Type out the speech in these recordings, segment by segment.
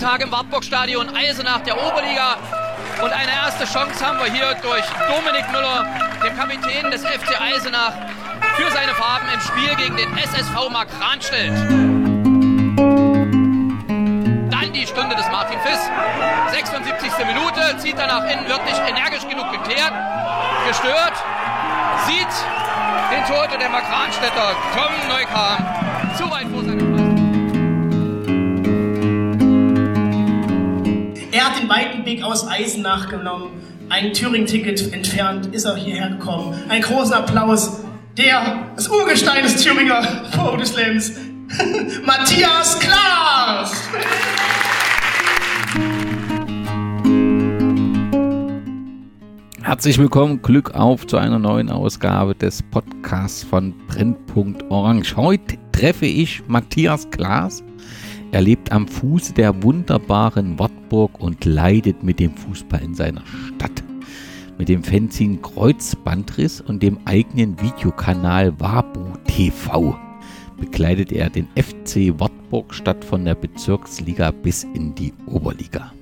Spieltag im Wartburg-Stadion Eisenach der Oberliga. Und eine erste Chance haben wir hier durch Dominik Müller, dem Kapitän des FC Eisenach, für seine Farben im Spiel gegen den SSV Mark Ranstellt. Dann die Stunde des Martin Fiss. 76. Minute, zieht er nach innen, wird nicht energisch genug geklärt, gestört, sieht den Torhüter der Mark Ranstädter, Tom Neukam, weiten Weg aus Eisenach genommen. Ein Thüringen-Ticket entfernt ist er hierher gekommen. Einen großen Applaus. Der, das Urgestein des Thüringer Vordeslams, Matthias Klaas. Herzlich willkommen, Glück auf zu einer neuen Ausgabe des Podcasts von Brennpunkt Orange. Heute treffe ich Matthias Klaas. Er lebt am Fuße der wunderbaren Wartburg und leidet mit dem Fußball in seiner Stadt. Mit dem Fanzine Kreuzbandriss und dem eigenen Videokanal Wabu TV begleitet er den FC Wartburg statt von der Bezirksliga bis in die Oberliga.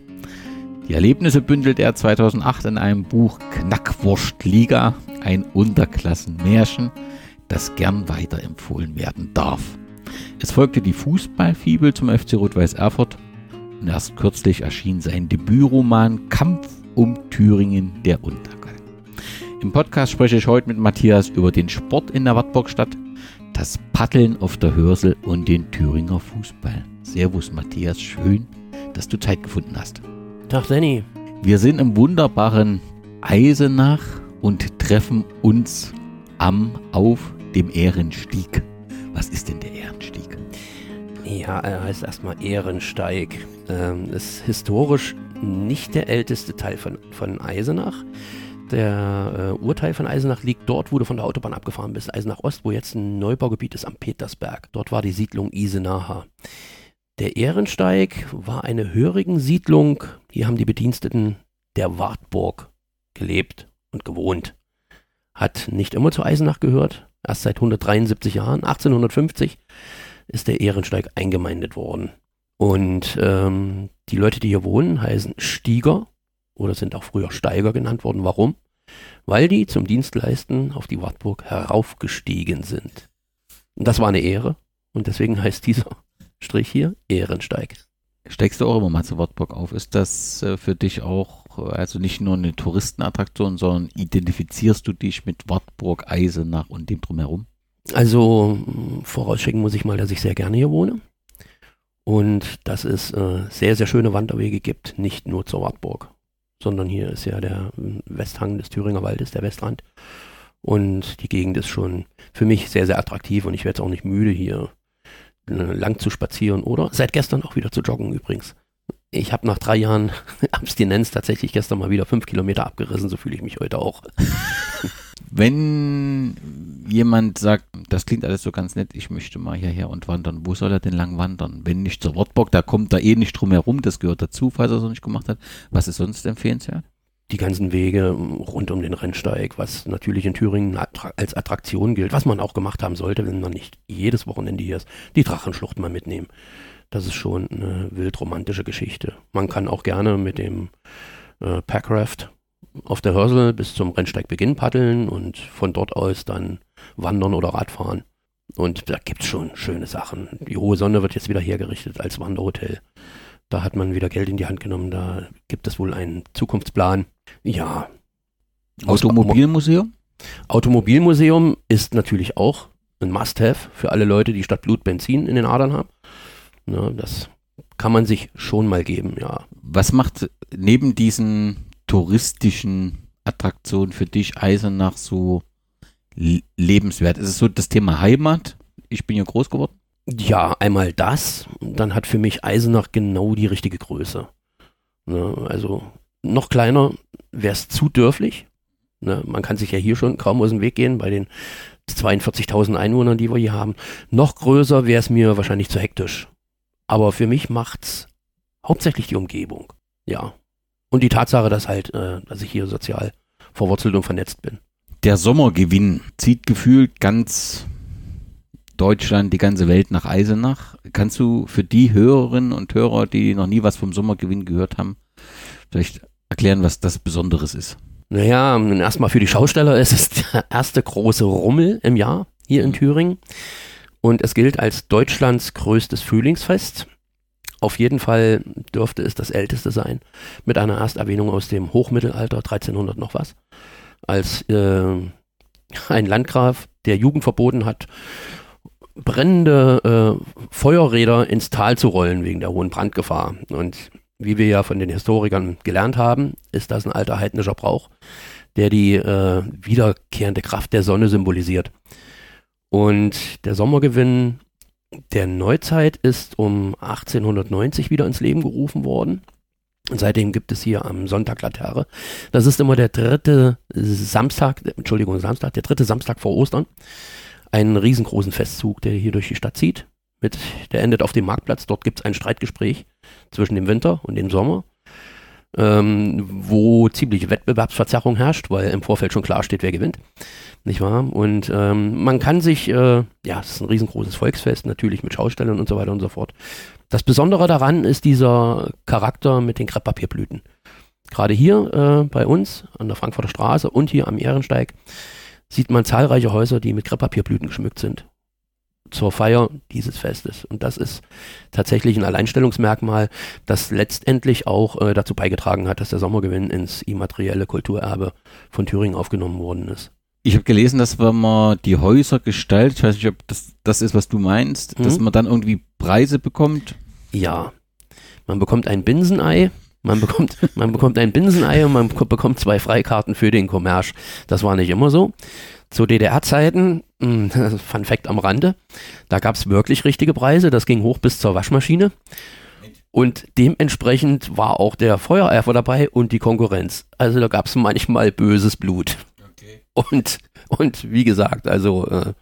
Die Erlebnisse bündelt er 2008 in einem Buch Knackwurstliga, ein Unterklassenmärchen, das gern weiterempfohlen werden darf. Es folgte die Fußballfibel zum FC Rot-Weiß Erfurt und erst kürzlich erschien sein Debütroman Kampf um Thüringen der Untergang. Im Podcast spreche ich heute mit Matthias über den Sport in der Wartburgstadt, das Paddeln auf der Hörsel und den Thüringer Fußball. Servus Matthias, schön, dass du Zeit gefunden hast. Tag Danny. Wir sind im wunderbaren Eisenach und treffen uns am auf dem Ehrenstieg. Was ist denn der Ehrenstieg? Ja, er heißt erstmal Ehrensteig. Ähm, ist historisch nicht der älteste Teil von, von Eisenach. Der äh, Urteil von Eisenach liegt dort, wo du von der Autobahn abgefahren bist, Eisenach Ost, wo jetzt ein Neubaugebiet ist am Petersberg. Dort war die Siedlung Isenaha. Der Ehrensteig war eine Hörigen-Siedlung. Hier haben die Bediensteten der Wartburg gelebt und gewohnt. Hat nicht immer zu Eisenach gehört. Erst seit 173 Jahren, 1850, ist der Ehrensteig eingemeindet worden. Und ähm, die Leute, die hier wohnen, heißen Stieger oder sind auch früher Steiger genannt worden. Warum? Weil die zum Dienstleisten auf die Wartburg heraufgestiegen sind. Und das war eine Ehre. Und deswegen heißt dieser Strich hier, Ehrensteig. Steigst du auch immer mal zu Wartburg auf? Ist das äh, für dich auch, äh, also nicht nur eine Touristenattraktion, sondern identifizierst du dich mit Wartburg, Eisenach und dem drumherum? Also vorausschicken muss ich mal, dass ich sehr gerne hier wohne. Und dass es äh, sehr, sehr schöne Wanderwege gibt, nicht nur zur Wartburg, sondern hier ist ja der Westhang des Thüringer Waldes, der Westrand. Und die Gegend ist schon für mich sehr, sehr attraktiv und ich werde es auch nicht müde, hier lang zu spazieren oder seit gestern auch wieder zu joggen übrigens. Ich habe nach drei Jahren Abstinenz tatsächlich gestern mal wieder fünf Kilometer abgerissen, so fühle ich mich heute auch. Wenn jemand sagt, das klingt alles so ganz nett, ich möchte mal hierher und wandern, wo soll er denn lang wandern? Wenn nicht zur Wartburg, da kommt er eh nicht drum herum, das gehört dazu, falls er es noch nicht gemacht hat. Was ist sonst empfehlenswert? die ganzen Wege rund um den Rennsteig, was natürlich in Thüringen als Attraktion gilt, was man auch gemacht haben sollte, wenn man nicht jedes Wochenende hier ist, die Drachenschlucht mal mitnehmen. Das ist schon eine wild romantische Geschichte. Man kann auch gerne mit dem äh, Packraft auf der Hörsel bis zum Rennsteigbeginn paddeln und von dort aus dann wandern oder Radfahren. Und da gibt's schon schöne Sachen. Die hohe Sonne wird jetzt wieder hergerichtet als Wanderhotel. Da hat man wieder Geld in die Hand genommen. Da gibt es wohl einen Zukunftsplan. Ja. Automobilmuseum? Automobilmuseum ist natürlich auch ein Must-Have für alle Leute, die statt Blut Benzin in den Adern haben. Ja, das kann man sich schon mal geben, ja. Was macht neben diesen touristischen Attraktionen für dich Eisenach so lebenswert? Ist es so das Thema Heimat? Ich bin ja groß geworden. Ja, einmal das. Dann hat für mich Eisenach genau die richtige Größe. Ne, also noch kleiner wäre es zu dörflich. Ne, man kann sich ja hier schon kaum aus dem Weg gehen bei den 42.000 Einwohnern, die wir hier haben. Noch größer wäre es mir wahrscheinlich zu hektisch. Aber für mich macht's hauptsächlich die Umgebung. Ja. Und die Tatsache, dass halt, äh, dass ich hier sozial verwurzelt und vernetzt bin. Der Sommergewinn zieht gefühlt ganz Deutschland, die ganze Welt nach Eisenach. Kannst du für die Hörerinnen und Hörer, die noch nie was vom Sommergewinn gehört haben, vielleicht erklären, was das Besonderes ist? Naja, erstmal für die Schausteller ist es der erste große Rummel im Jahr hier in Thüringen. Und es gilt als Deutschlands größtes Frühlingsfest. Auf jeden Fall dürfte es das älteste sein, mit einer Ersterwähnung aus dem Hochmittelalter, 1300 noch was, als äh, ein Landgraf, der Jugend verboten hat, brennende äh, Feuerräder ins Tal zu rollen wegen der hohen Brandgefahr. Und wie wir ja von den Historikern gelernt haben, ist das ein alter heidnischer Brauch, der die äh, wiederkehrende Kraft der Sonne symbolisiert. Und der Sommergewinn der Neuzeit ist um 1890 wieder ins Leben gerufen worden. Und seitdem gibt es hier am Sonntag Laterre. Das ist immer der dritte Samstag, Entschuldigung, Samstag, der dritte Samstag vor Ostern. Einen riesengroßen Festzug, der hier durch die Stadt zieht. Mit, der endet auf dem Marktplatz. Dort gibt es ein Streitgespräch zwischen dem Winter und dem Sommer ähm, wo ziemliche Wettbewerbsverzerrung herrscht, weil im Vorfeld schon klar steht, wer gewinnt. Nicht wahr? Und ähm, man kann sich, äh, ja, es ist ein riesengroßes Volksfest, natürlich mit Schaustellern und so weiter und so fort. Das Besondere daran ist dieser Charakter mit den Krepppapierblüten. Gerade hier äh, bei uns an der Frankfurter Straße und hier am Ehrensteig sieht man zahlreiche Häuser, die mit Krepppapierblüten geschmückt sind zur Feier dieses Festes. Und das ist tatsächlich ein Alleinstellungsmerkmal, das letztendlich auch äh, dazu beigetragen hat, dass der Sommergewinn ins immaterielle Kulturerbe von Thüringen aufgenommen worden ist. Ich habe gelesen, dass wenn man die Häuser gestaltet, ich weiß nicht, ob das das ist, was du meinst, mhm. dass man dann irgendwie Preise bekommt. Ja, man bekommt ein Binsenei. Man bekommt, man bekommt ein Binsenei und man bekommt zwei Freikarten für den Kommerz. Das war nicht immer so. Zu DDR-Zeiten, Fun Fact am Rande, da gab es wirklich richtige Preise. Das ging hoch bis zur Waschmaschine. Und dementsprechend war auch der Feuereifer dabei und die Konkurrenz. Also da gab es manchmal böses Blut. Okay. Und, und wie gesagt, also äh,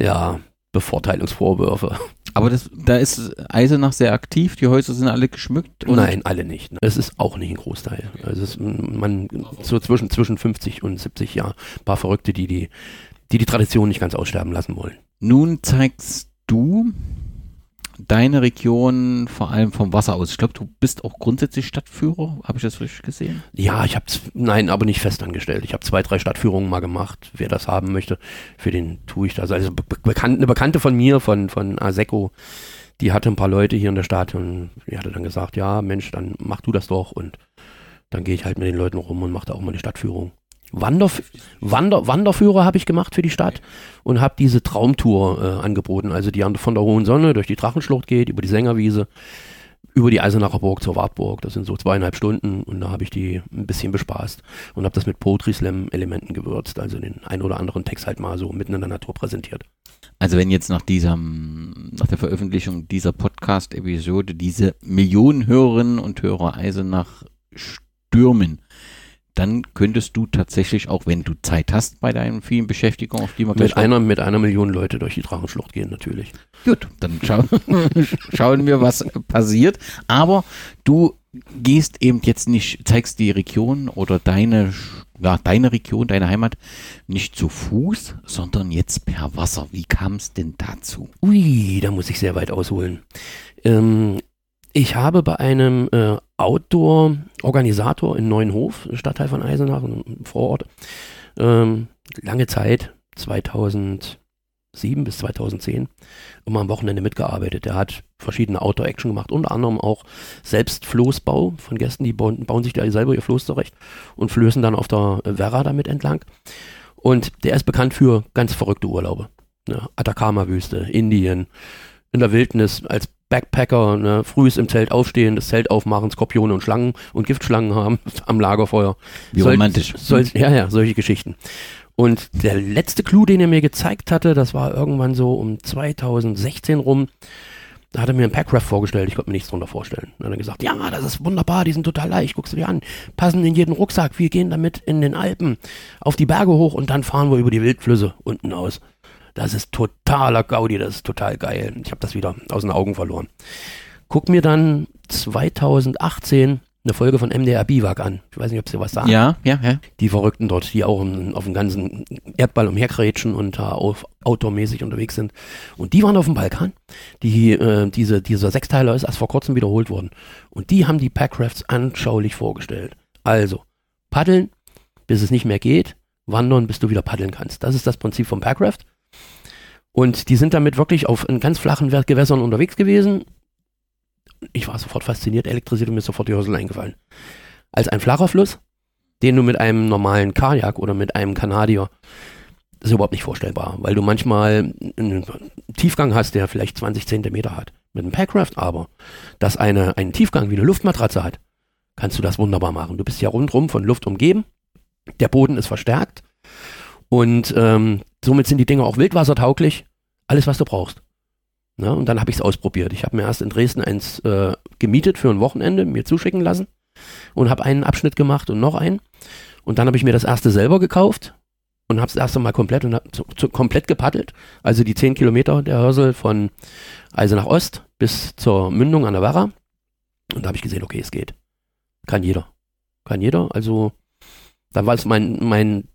ja, Bevorteilungsvorwürfe. Aber das, da ist Eisenach sehr aktiv, die Häuser sind alle geschmückt? Nein, alle nicht. Es ist auch nicht ein Großteil. Also es, man so zwischen, zwischen 50 und 70 Jahre. Ein paar Verrückte, die die, die die Tradition nicht ganz aussterben lassen wollen. Nun zeigst du deine Region vor allem vom Wasser aus. Ich glaube, du bist auch grundsätzlich Stadtführer. Habe ich das richtig gesehen? Ja, ich habe nein, aber nicht festangestellt. Ich habe zwei, drei Stadtführungen mal gemacht. Wer das haben möchte, für den tue ich das. Also be bekannt, eine Bekannte von mir, von, von Aseco, die hatte ein paar Leute hier in der Stadt und die hatte dann gesagt, ja, Mensch, dann mach du das doch und dann gehe ich halt mit den Leuten rum und mache da auch mal eine Stadtführung. Wanderf Wander Wanderführer habe ich gemacht für die Stadt und habe diese Traumtour äh, angeboten, also die von der Hohen Sonne durch die Drachenschlucht geht, über die Sängerwiese, über die Eisenacher Burg zur Wartburg. Das sind so zweieinhalb Stunden und da habe ich die ein bisschen bespaßt und habe das mit Poetry Slam Elementen gewürzt, also den ein oder anderen Text halt mal so mitten in der Natur präsentiert. Also wenn jetzt nach diesem, nach der Veröffentlichung dieser Podcast-Episode diese Millionen Hörerinnen und Hörer Eisenach stürmen, dann könntest du tatsächlich, auch wenn du Zeit hast bei deinen vielen Beschäftigungen, auf die man mit einer, mit einer Million Leute durch die Drachenschlucht gehen, natürlich. Gut, dann schauen, schauen wir, was passiert. Aber du gehst eben jetzt nicht, zeigst die Region oder deine, ja, deine Region, deine Heimat nicht zu Fuß, sondern jetzt per Wasser. Wie kam es denn dazu? Ui, da muss ich sehr weit ausholen. Ähm, ich habe bei einem äh, Outdoor-Organisator in Neuenhof, Stadtteil von Eisenach, vor Ort, ähm, lange Zeit, 2007 bis 2010, immer am Wochenende mitgearbeitet. Der hat verschiedene Outdoor-Action gemacht, unter anderem auch selbst Floßbau von Gästen, die bauen, bauen sich da selber ihr Floß zurecht und flößen dann auf der Werra damit entlang. Und der ist bekannt für ganz verrückte Urlaube. Ne? Atacama-Wüste, Indien, in der Wildnis als Backpacker, ne, frühs im Zelt aufstehen, das Zelt aufmachen, Skorpione und Schlangen und Giftschlangen haben am Lagerfeuer. Wie soll, romantisch. Soll, ja, ja, solche Geschichten. Und der letzte Clou, den er mir gezeigt hatte, das war irgendwann so um 2016 rum, da hat er mir ein Packraft vorgestellt, ich konnte mir nichts drunter vorstellen. Dann hat er gesagt, ja, das ist wunderbar, die sind total leicht, guckst du dir an, passen in jeden Rucksack, wir gehen damit in den Alpen auf die Berge hoch und dann fahren wir über die Wildflüsse unten aus. Das ist totaler Gaudi, das ist total geil. Ich habe das wieder aus den Augen verloren. Guck mir dann 2018 eine Folge von MDR Biwak an. Ich weiß nicht, ob sie was sagen. Ja, ja, ja. Die Verrückten dort, die auch im, auf dem ganzen Erdball umherkrätschen und da auf outdoormäßig unterwegs sind. Und die waren auf dem Balkan. Die, äh, diese, dieser Sechsteiler ist erst vor kurzem wiederholt worden. Und die haben die Packrafts anschaulich vorgestellt. Also, paddeln, bis es nicht mehr geht, wandern, bis du wieder paddeln kannst. Das ist das Prinzip vom Packraft. Und die sind damit wirklich auf ganz flachen Gewässern unterwegs gewesen. Ich war sofort fasziniert, elektrisiert und mir sofort die Hörsel eingefallen. Als ein flacher Fluss, den du mit einem normalen Kajak oder mit einem Kanadier, ist überhaupt nicht vorstellbar, weil du manchmal einen Tiefgang hast, der vielleicht 20 Zentimeter hat. Mit einem Packraft aber, das eine, einen Tiefgang wie eine Luftmatratze hat, kannst du das wunderbar machen. Du bist ja rundherum von Luft umgeben, der Boden ist verstärkt und ähm, somit sind die Dinge auch wildwassertauglich. Alles, was du brauchst. Ja, und dann habe ich es ausprobiert. Ich habe mir erst in Dresden eins äh, gemietet für ein Wochenende, mir zuschicken lassen und habe einen Abschnitt gemacht und noch einen. Und dann habe ich mir das erste selber gekauft und habe es erste Mal komplett und zu, zu, komplett gepaddelt. Also die 10 Kilometer der Hörsel von Eisenach Ost bis zur Mündung an der Werra. Und da habe ich gesehen, okay, es geht. Kann jeder. Kann jeder. Also da war es mein, mein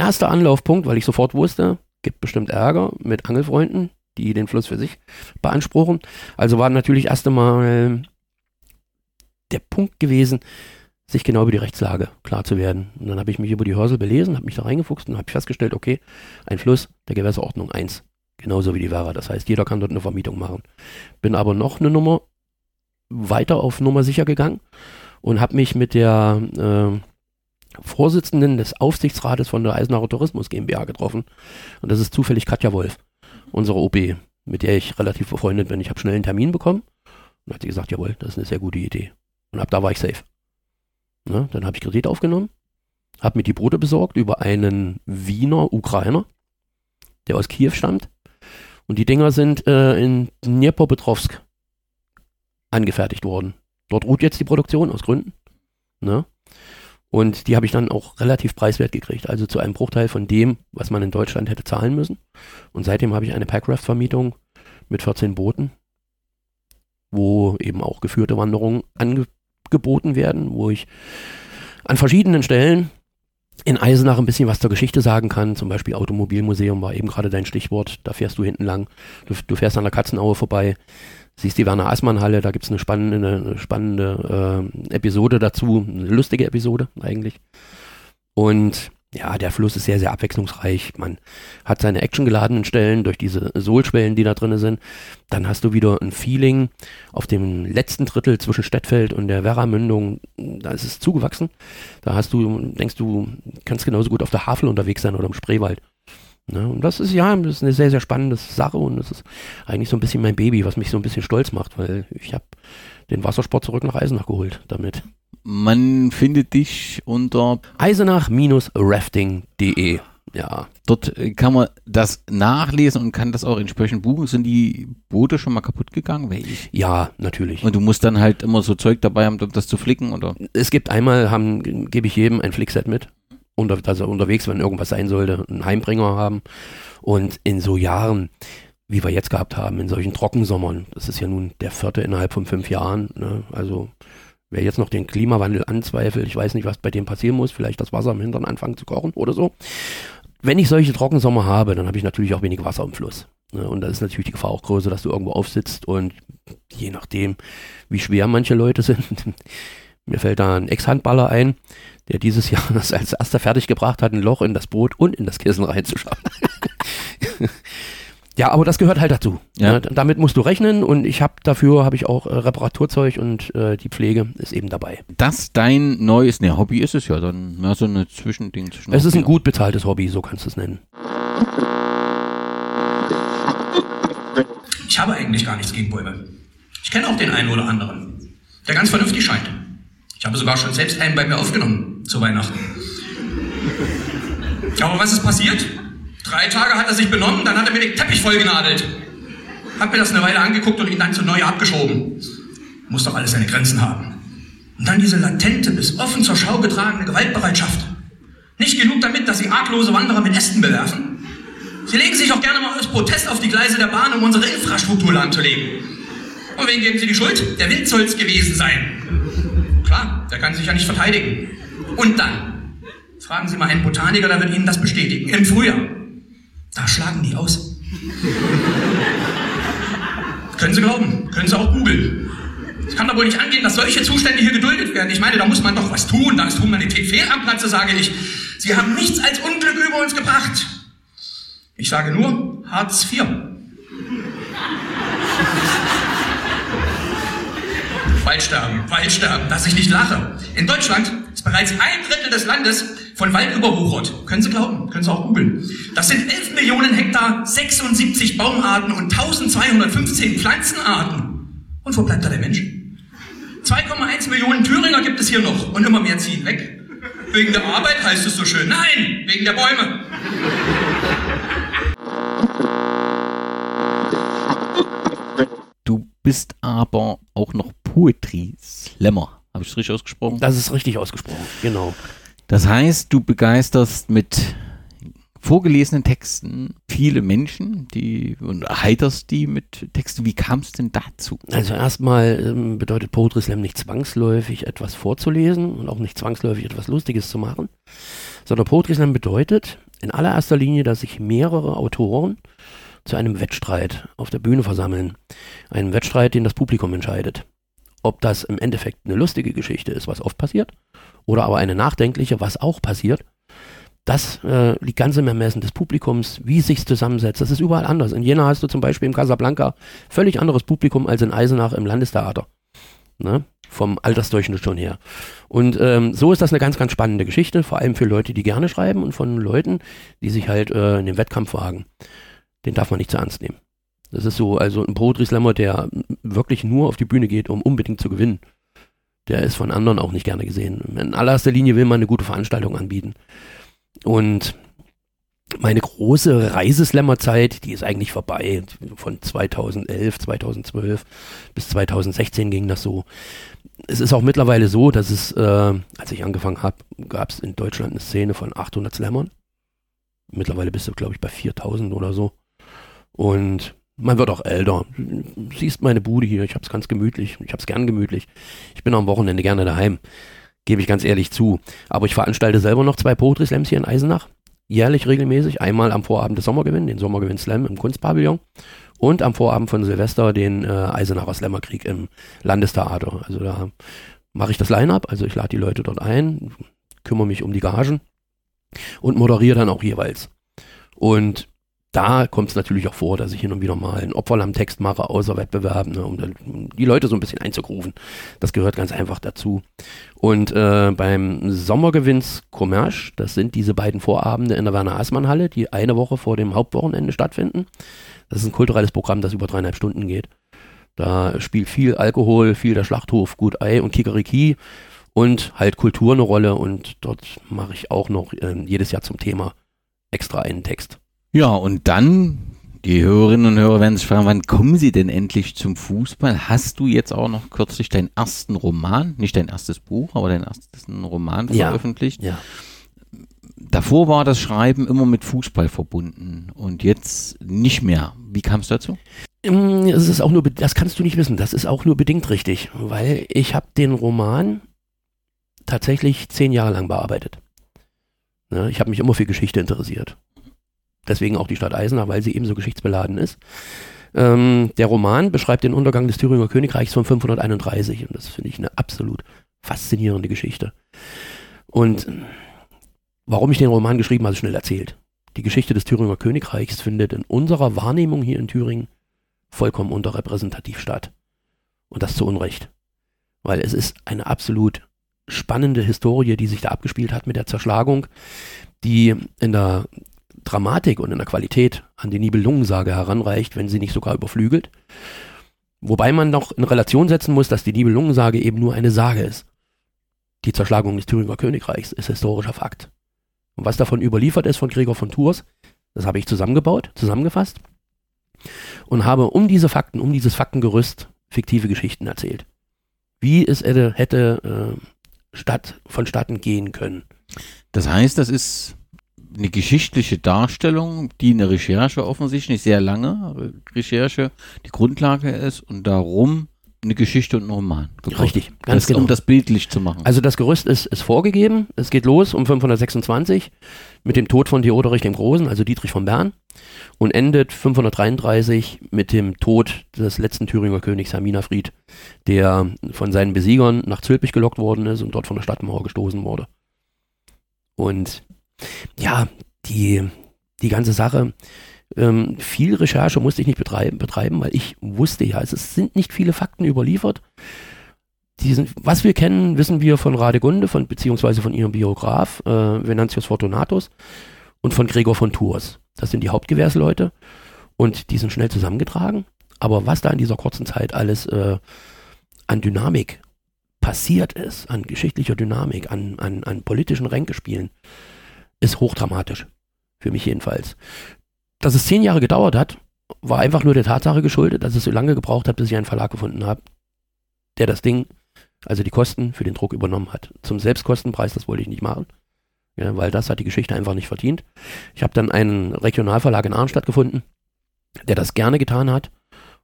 erster Anlaufpunkt, weil ich sofort wusste, gibt bestimmt Ärger mit Angelfreunden, die den Fluss für sich beanspruchen. Also war natürlich erst einmal der Punkt gewesen, sich genau über die Rechtslage klar zu werden. Und dann habe ich mich über die Hörsel belesen, habe mich da reingefuchst und habe festgestellt, okay, ein Fluss der Gewässerordnung 1, genauso wie die Werra. Das heißt, jeder kann dort eine Vermietung machen. Bin aber noch eine Nummer weiter auf Nummer sicher gegangen und habe mich mit der äh, Vorsitzenden des Aufsichtsrates von der Eisenacher Tourismus GmbH getroffen. Und das ist zufällig Katja Wolf, unsere OB, mit der ich relativ befreundet bin. Ich habe schnell einen Termin bekommen und hat sie gesagt, jawohl, das ist eine sehr gute Idee. Und ab da war ich safe. Na, dann habe ich Kredit aufgenommen, habe mir die Brote besorgt über einen Wiener Ukrainer, der aus Kiew stammt. Und die Dinger sind äh, in Dnipropetrovsk angefertigt worden. Dort ruht jetzt die Produktion aus Gründen. Ne? Und die habe ich dann auch relativ preiswert gekriegt, also zu einem Bruchteil von dem, was man in Deutschland hätte zahlen müssen. Und seitdem habe ich eine Packraft-Vermietung mit 14 Booten, wo eben auch geführte Wanderungen angeboten werden, wo ich an verschiedenen Stellen in Eisenach ein bisschen was zur Geschichte sagen kann. Zum Beispiel Automobilmuseum war eben gerade dein Stichwort. Da fährst du hinten lang. Du, du fährst an der Katzenaue vorbei siehst die Werner Assmann Halle, da gibt es eine spannende, eine spannende äh, Episode dazu, eine lustige Episode eigentlich. Und ja, der Fluss ist sehr, sehr abwechslungsreich. Man hat seine actiongeladenen Stellen durch diese Sohlschwellen, die da drin sind. Dann hast du wieder ein Feeling auf dem letzten Drittel zwischen Stettfeld und der Werra-Mündung. Da ist es zugewachsen. Da hast du, denkst du, kannst genauso gut auf der Havel unterwegs sein oder im Spreewald. Ne? Und das ist ja das ist eine sehr, sehr spannende Sache und das ist eigentlich so ein bisschen mein Baby, was mich so ein bisschen stolz macht, weil ich habe den Wassersport zurück nach Eisenach geholt damit. Man findet dich unter eisenach-rafting.de. Ja. Dort äh, kann man das nachlesen und kann das auch entsprechend buchen. Sind die Boote schon mal kaputt gegangen? Welche? Ja, natürlich. Und du musst dann halt immer so Zeug dabei haben, um das zu flicken, oder? Es gibt einmal, haben, gebe ich jedem ein Flickset mit unter, dass er unterwegs, wenn irgendwas sein sollte, einen Heimbringer haben. Und in so Jahren, wie wir jetzt gehabt haben, in solchen Trockensommern, das ist ja nun der vierte innerhalb von fünf Jahren, ne? also wer jetzt noch den Klimawandel anzweifelt, ich weiß nicht, was bei dem passieren muss, vielleicht das Wasser im Hintern anfangen zu kochen oder so. Wenn ich solche Trockensommer habe, dann habe ich natürlich auch wenig Wasser im Fluss. Ne? Und da ist natürlich die Gefahr auch größer, dass du irgendwo aufsitzt und je nachdem, wie schwer manche Leute sind, mir fällt da ein Ex-Handballer ein, der dieses Jahr das als erster fertig gebracht hat, ein Loch in das Boot und in das Kissen reinzuschauen. ja, aber das gehört halt dazu. Ja. Ja, damit musst du rechnen und ich habe dafür habe ich auch äh, Reparaturzeug und äh, die Pflege ist eben dabei. Das dein neues ne, Hobby ist es ja dann mehr so ein Zwischending zwischen. Es ist ein gut bezahltes Hobby, so kannst du es nennen. Ich habe eigentlich gar nichts gegen Bäume. Ich kenne auch den einen oder anderen, der ganz vernünftig scheint. Ich habe sogar schon selbst einen bei mir aufgenommen zu Weihnachten. Aber was ist passiert? Drei Tage hat er sich benommen, dann hat er mir den Teppich vollgenadelt. Hab mir das eine Weile angeguckt und ihn dann zu neu abgeschoben. Muss doch alles seine Grenzen haben. Und dann diese latente, bis offen zur Schau getragene Gewaltbereitschaft. Nicht genug damit, dass sie arglose Wanderer mit Ästen bewerfen. Sie legen sich auch gerne mal aus Protest auf die Gleise der Bahn, um unsere Infrastruktur lahmzulegen. Und wen geben Sie die Schuld? Der Wind soll's gewesen sein. Klar, der kann sich ja nicht verteidigen. Und dann, fragen Sie mal einen Botaniker, der wird Ihnen das bestätigen. Im Frühjahr, da schlagen die aus. können Sie glauben, können Sie auch googeln. Es kann doch wohl nicht angehen, dass solche Zustände hier geduldet werden. Ich meine, da muss man doch was tun. Da ist Humanität fehl am Platze, sage ich. Sie haben nichts als Unglück über uns gebracht. Ich sage nur Hartz IV. Waldsterben, Waldsterben, dass ich nicht lache. In Deutschland ist bereits ein Drittel des Landes von Wald überwuchert. Können Sie glauben, können Sie auch googeln. Das sind 11 Millionen Hektar, 76 Baumarten und 1215 Pflanzenarten. Und wo bleibt da der Mensch? 2,1 Millionen Thüringer gibt es hier noch und immer mehr ziehen weg. Wegen der Arbeit heißt es so schön. Nein, wegen der Bäume. Bist aber auch noch Poetry Slammer. Habe ich es richtig ausgesprochen? Das ist richtig ausgesprochen, genau. Das heißt, du begeisterst mit vorgelesenen Texten viele Menschen, die und erheiterst die mit Texten. Wie kam es denn dazu? Also erstmal ähm, bedeutet Poetry Slam nicht zwangsläufig etwas vorzulesen und auch nicht zwangsläufig etwas Lustiges zu machen, sondern Poetry Slam bedeutet in allererster Linie, dass sich mehrere Autoren zu einem Wettstreit auf der Bühne versammeln. Einen Wettstreit, den das Publikum entscheidet. Ob das im Endeffekt eine lustige Geschichte ist, was oft passiert, oder aber eine nachdenkliche, was auch passiert. Das äh, liegt ganz im Ermessen des Publikums, wie es sich zusammensetzt. Das ist überall anders. In Jena hast du zum Beispiel im Casablanca völlig anderes Publikum als in Eisenach im Landestheater. Ne? Vom Altersdurchschnitt schon her. Und ähm, so ist das eine ganz, ganz spannende Geschichte, vor allem für Leute, die gerne schreiben und von Leuten, die sich halt äh, in den Wettkampf wagen. Den darf man nicht zu ernst nehmen. Das ist so, also ein Poetry Slammer, der wirklich nur auf die Bühne geht, um unbedingt zu gewinnen. Der ist von anderen auch nicht gerne gesehen. In allererster Linie will man eine gute Veranstaltung anbieten. Und meine große Reiseslammerzeit, die ist eigentlich vorbei. Von 2011, 2012 bis 2016 ging das so. Es ist auch mittlerweile so, dass es, äh, als ich angefangen habe, gab es in Deutschland eine Szene von 800 Slammern. Mittlerweile bist du, glaube ich, bei 4000 oder so. Und man wird auch älter. Siehst meine Bude hier, ich habe es ganz gemütlich. Ich habe es gern gemütlich. Ich bin am Wochenende gerne daheim. Gebe ich ganz ehrlich zu. Aber ich veranstalte selber noch zwei Poetry Slams hier in Eisenach. Jährlich regelmäßig. Einmal am Vorabend des Sommergewinn, den Sommergewinn Slam im Kunstpavillon. Und am Vorabend von Silvester den äh, Eisenacher Slammerkrieg im Landestheater. Also da mache ich das Line-Up. Also ich lade die Leute dort ein, kümmere mich um die Gagen und moderiere dann auch jeweils. Und da kommt es natürlich auch vor, dass ich hin und wieder mal einen Opferlamm-Text mache, außer Wettbewerben, ne, um dann die Leute so ein bisschen einzugrufen. Das gehört ganz einfach dazu. Und äh, beim Sommergewinns Commerce, das sind diese beiden Vorabende in der Werner-Aßmann-Halle, die eine Woche vor dem Hauptwochenende stattfinden. Das ist ein kulturelles Programm, das über dreieinhalb Stunden geht. Da spielt viel Alkohol, viel der Schlachthof, Gut Ei und Kikeriki und halt Kultur eine Rolle. Und dort mache ich auch noch äh, jedes Jahr zum Thema extra einen Text. Ja, und dann, die Hörerinnen und Hörer werden sich fragen, wann kommen sie denn endlich zum Fußball? Hast du jetzt auch noch kürzlich deinen ersten Roman, nicht dein erstes Buch, aber deinen ersten Roman Ja. veröffentlicht? Ja. Davor war das Schreiben immer mit Fußball verbunden und jetzt nicht mehr. Wie kam es dazu? Es ist auch nur, das kannst du nicht wissen, das ist auch nur bedingt richtig, weil ich habe den Roman tatsächlich zehn Jahre lang bearbeitet. Ne, ich habe mich immer für Geschichte interessiert. Deswegen auch die Stadt Eisenach, weil sie eben so geschichtsbeladen ist. Ähm, der Roman beschreibt den Untergang des Thüringer Königreichs von 531 und das finde ich eine absolut faszinierende Geschichte. Und warum ich den Roman geschrieben habe, ist schnell erzählt. Die Geschichte des Thüringer Königreichs findet in unserer Wahrnehmung hier in Thüringen vollkommen unterrepräsentativ statt. Und das zu Unrecht. Weil es ist eine absolut spannende Historie, die sich da abgespielt hat mit der Zerschlagung, die in der Dramatik und in der Qualität an die Nibelungensage heranreicht, wenn sie nicht sogar überflügelt. Wobei man noch in Relation setzen muss, dass die Nibelungensage eben nur eine Sage ist. Die Zerschlagung des Thüringer Königreichs ist historischer Fakt. Und was davon überliefert ist von Gregor von Tours, das habe ich zusammengebaut, zusammengefasst und habe um diese Fakten, um dieses Faktengerüst fiktive Geschichten erzählt. Wie es hätte, hätte äh, statt, vonstatten gehen können. Das heißt, das ist eine geschichtliche Darstellung, die eine Recherche offensichtlich, sehr lange Recherche, die Grundlage ist und darum eine Geschichte und ein Roman. gebracht. Richtig, ganz das, genau. Um das bildlich zu machen. Also das Gerüst ist, ist vorgegeben. Es geht los um 526 mit dem Tod von Theodorich dem Großen, also Dietrich von Bern, und endet 533 mit dem Tod des letzten Thüringer Königs Herminafried, der von seinen Besiegern nach Zülpich gelockt worden ist und dort von der Stadtmauer gestoßen wurde. Und ja, die, die ganze Sache, ähm, viel Recherche musste ich nicht betreiben, betreiben, weil ich wusste ja, es sind nicht viele Fakten überliefert. Sind, was wir kennen, wissen wir von Radegunde, von, beziehungsweise von ihrem Biograf, äh, Venantius Fortunatus und von Gregor von Tours. Das sind die Hauptgewährsleute und die sind schnell zusammengetragen. Aber was da in dieser kurzen Zeit alles äh, an Dynamik passiert ist, an geschichtlicher Dynamik, an, an, an politischen Ränkespielen, ist hochdramatisch. Für mich jedenfalls. Dass es zehn Jahre gedauert hat, war einfach nur der Tatsache geschuldet, dass es so lange gebraucht hat, bis ich einen Verlag gefunden habe, der das Ding, also die Kosten für den Druck übernommen hat. Zum Selbstkostenpreis, das wollte ich nicht machen, ja, weil das hat die Geschichte einfach nicht verdient. Ich habe dann einen Regionalverlag in Arnstadt gefunden, der das gerne getan hat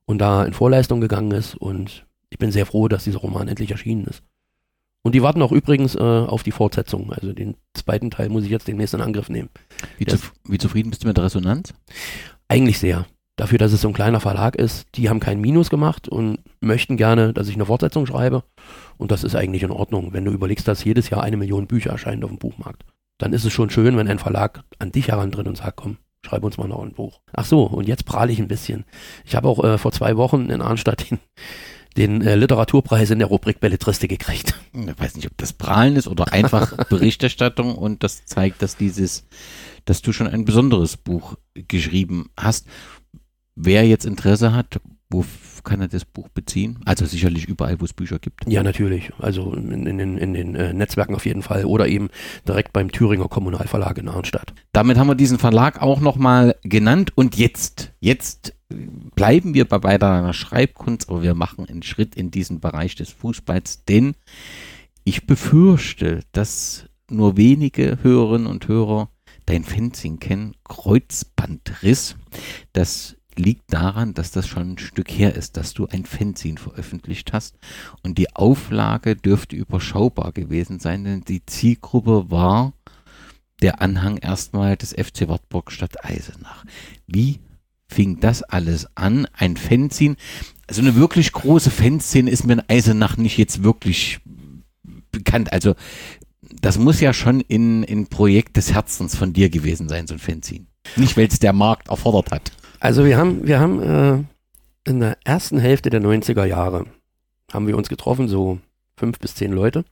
und da in Vorleistung gegangen ist und ich bin sehr froh, dass dieser Roman endlich erschienen ist. Und die warten auch übrigens äh, auf die Fortsetzung. Also den zweiten Teil muss ich jetzt demnächst in Angriff nehmen. wie, zuf- wie zufrieden bist du mit der Resonanz? Eigentlich sehr. Dafür, dass es so ein kleiner Verlag ist, die haben kein Minus gemacht und möchten gerne, dass ich eine Fortsetzung schreibe. Und das ist eigentlich in Ordnung. Wenn du überlegst, dass jedes Jahr eine Million Bücher erscheinen auf dem Buchmarkt, dann ist es schon schön, wenn ein Verlag an dich herantritt und sagt, komm, schreib uns mal noch ein Buch. Ach so, und jetzt prahle ich ein bisschen. Ich habe auch äh, vor zwei Wochen in Arnstadt den, den äh, Literaturpreis in der Rubrik Belletristik gekriegt. Ich weiß nicht, ob das Prahlen ist oder einfach Berichterstattung und das zeigt, dass dieses, dass du schon ein besonderes Buch geschrieben hast. Wer jetzt Interesse hat, wo f- kann er das Buch beziehen? Also sicherlich überall, wo es Bücher gibt. Ja, natürlich. Also in, in, den- in den äh, Netzwerken auf jeden Fall. Oder eben direkt beim Thüringer Kommunalverlag in Arnstadt. Damit haben wir diesen Verlag auch nochmal genannt und jetzt, jetzt bleiben wir bei weiterer Schreibkunst, aber wir machen einen Schritt in diesen Bereich des Fußballs, denn ich befürchte, dass nur wenige Hörerinnen und Hörer dein Fencing kennen, Kreuzbandriss. Das liegt daran, dass das schon ein Stück her ist, dass du ein Fanzine veröffentlicht hast und die Auflage dürfte überschaubar gewesen sein, denn die Zielgruppe war der Anhang erstmal des FC Wartburg Stadt Eisenach. Wie fing das alles an? Ein Fanzine, also eine wirklich große Fanszene ist mir in Eisenach nicht jetzt wirklich bekannt. Also das muss ja schon in, in Projekt des Herzens von dir gewesen sein, so ein Fanzine. Nicht, weil es der Markt erfordert hat. Also wir haben, wir haben äh, in der ersten Hälfte der 90er Jahre haben wir uns getroffen, so fünf bis zehn Leute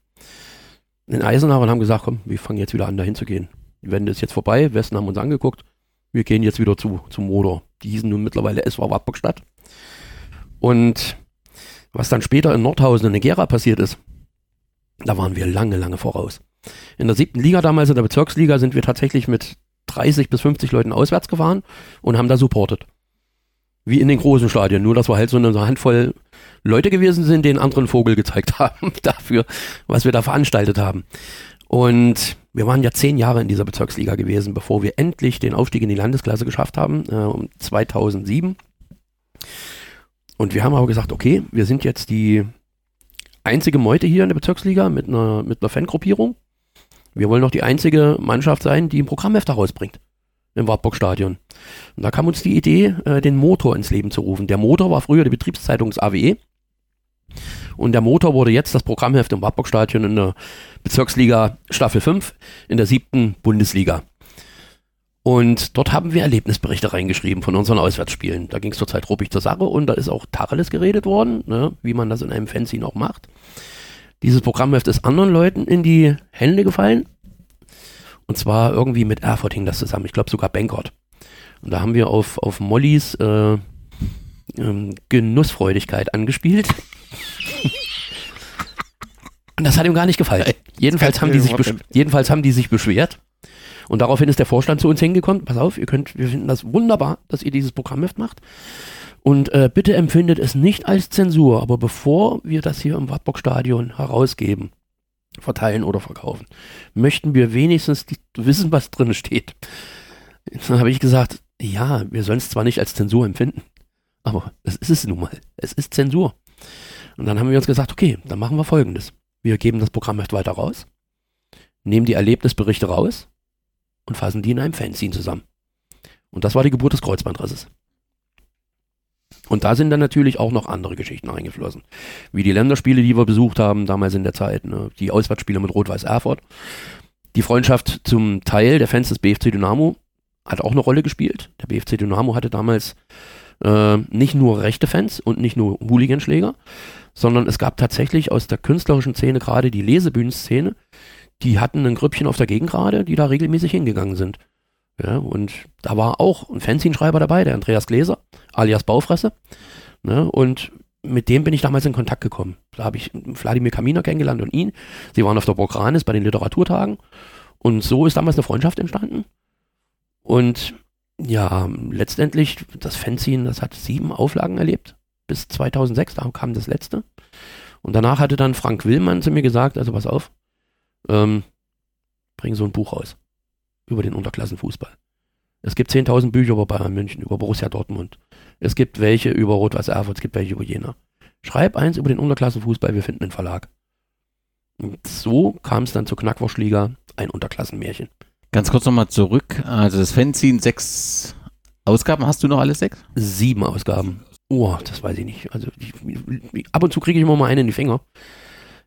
in Eisenach und haben gesagt, komm, wir fangen jetzt wieder an, dahin zu gehen. Die Wende ist jetzt vorbei, Westen haben uns angeguckt, wir gehen jetzt wieder zu, zum Motor. Die hießen nun mittlerweile SV Wartburgstadt. Und was dann später in Nordhausen und in Gera passiert ist, da waren wir lange, lange voraus. In der siebten Liga damals, in der Bezirksliga, sind wir tatsächlich mit 30 bis 50 Leuten auswärts gefahren und haben da supportet. Wie in den großen Stadien, nur dass wir halt so eine Handvoll Leute gewesen sind, den anderen Vogel gezeigt haben dafür, was wir da veranstaltet haben. Und wir waren ja zehn Jahre in dieser Bezirksliga gewesen, bevor wir endlich den Aufstieg in die Landesklasse geschafft haben, äh, um 2007. Und wir haben aber gesagt, okay, wir sind jetzt die einzige Meute hier in der Bezirksliga mit einer, mit einer Fangruppierung. Wir wollen noch die einzige Mannschaft sein, die ein Programmheft herausbringt im Wartburg-Stadion. Und da kam uns die Idee, äh, den Motor ins Leben zu rufen. Der Motor war früher die Betriebszeitung des AWE. Und der Motor wurde jetzt das Programmheft im Wartburg-Stadion in der Bezirksliga Staffel 5 in der siebten Bundesliga. Und dort haben wir Erlebnisberichte reingeschrieben von unseren Auswärtsspielen. Da ging es zurzeit ruppig zur Sache und da ist auch Tacheles geredet worden, ne, wie man das in einem Fanzine auch macht. Dieses Programmheft ist anderen Leuten in die Hände gefallen. Und zwar irgendwie mit Erfurt hing das zusammen. Ich glaube sogar Bankert. Und da haben wir auf, auf Mollys äh, ähm, Genussfreudigkeit angespielt. Und das hat ihm gar nicht gefallen. Jedenfalls haben, die sich jedenfalls haben die sich beschwert. Und daraufhin ist der Vorstand zu uns hingekommen. Pass auf, ihr könnt, wir finden das wunderbar, dass ihr dieses Programmheft macht. Und äh, bitte empfindet es nicht als Zensur, aber bevor wir das hier im Wartburg-Stadion herausgeben, verteilen oder verkaufen, möchten wir wenigstens die, wissen, was drin steht. Dann habe ich gesagt, ja, wir sollen es zwar nicht als Zensur empfinden, aber es ist es nun mal. Es ist Zensur. Und dann haben wir uns gesagt, okay, dann machen wir folgendes. Wir geben das Programmheft weiter raus, nehmen die Erlebnisberichte raus und fassen die in einem Fanzine zusammen. Und das war die Geburt des Kreuzbandrisses. Und da sind dann natürlich auch noch andere Geschichten eingeflossen. Wie die Länderspiele, die wir besucht haben, damals in der Zeit, ne? die Auswärtsspiele mit Rot-Weiß Erfurt. Die Freundschaft zum Teil der Fans des BFC Dynamo hat auch eine Rolle gespielt. Der BFC Dynamo hatte damals äh, nicht nur rechte Fans und nicht nur Hooliganschläger, sondern es gab tatsächlich aus der künstlerischen Szene gerade die Lesebühnenszene, die hatten ein Grüppchen auf der Gegengrade, die da regelmäßig hingegangen sind. Ja, und da war auch ein Fanzine-Schreiber dabei, der Andreas Gläser, alias Baufresse. Ne, und mit dem bin ich damals in Kontakt gekommen. Da habe ich Wladimir Kaminer kennengelernt und ihn. Sie waren auf der Burgranis bei den Literaturtagen. Und so ist damals eine Freundschaft entstanden. Und ja, letztendlich, das Fanzine, das hat sieben Auflagen erlebt. Bis 2006, da kam das letzte. Und danach hatte dann Frank Willmann zu mir gesagt, also pass auf, ähm, bring so ein Buch raus über den Unterklassenfußball. Es gibt 10.000 Bücher über Bayern München, über Borussia Dortmund. Es gibt welche über Rot-Weiß Erfurt, es gibt welche über Jena. Schreib eins über den Unterklassenfußball, wir finden einen Verlag. Und so kam es dann zur Knackwurschliga, ein Unterklassenmärchen. Ganz kurz nochmal zurück. Also das Fanzine, sechs Ausgaben, hast du noch alle sechs? Sieben Ausgaben. Oh, das weiß ich nicht. Also ich, ab und zu kriege ich immer mal einen in die Finger.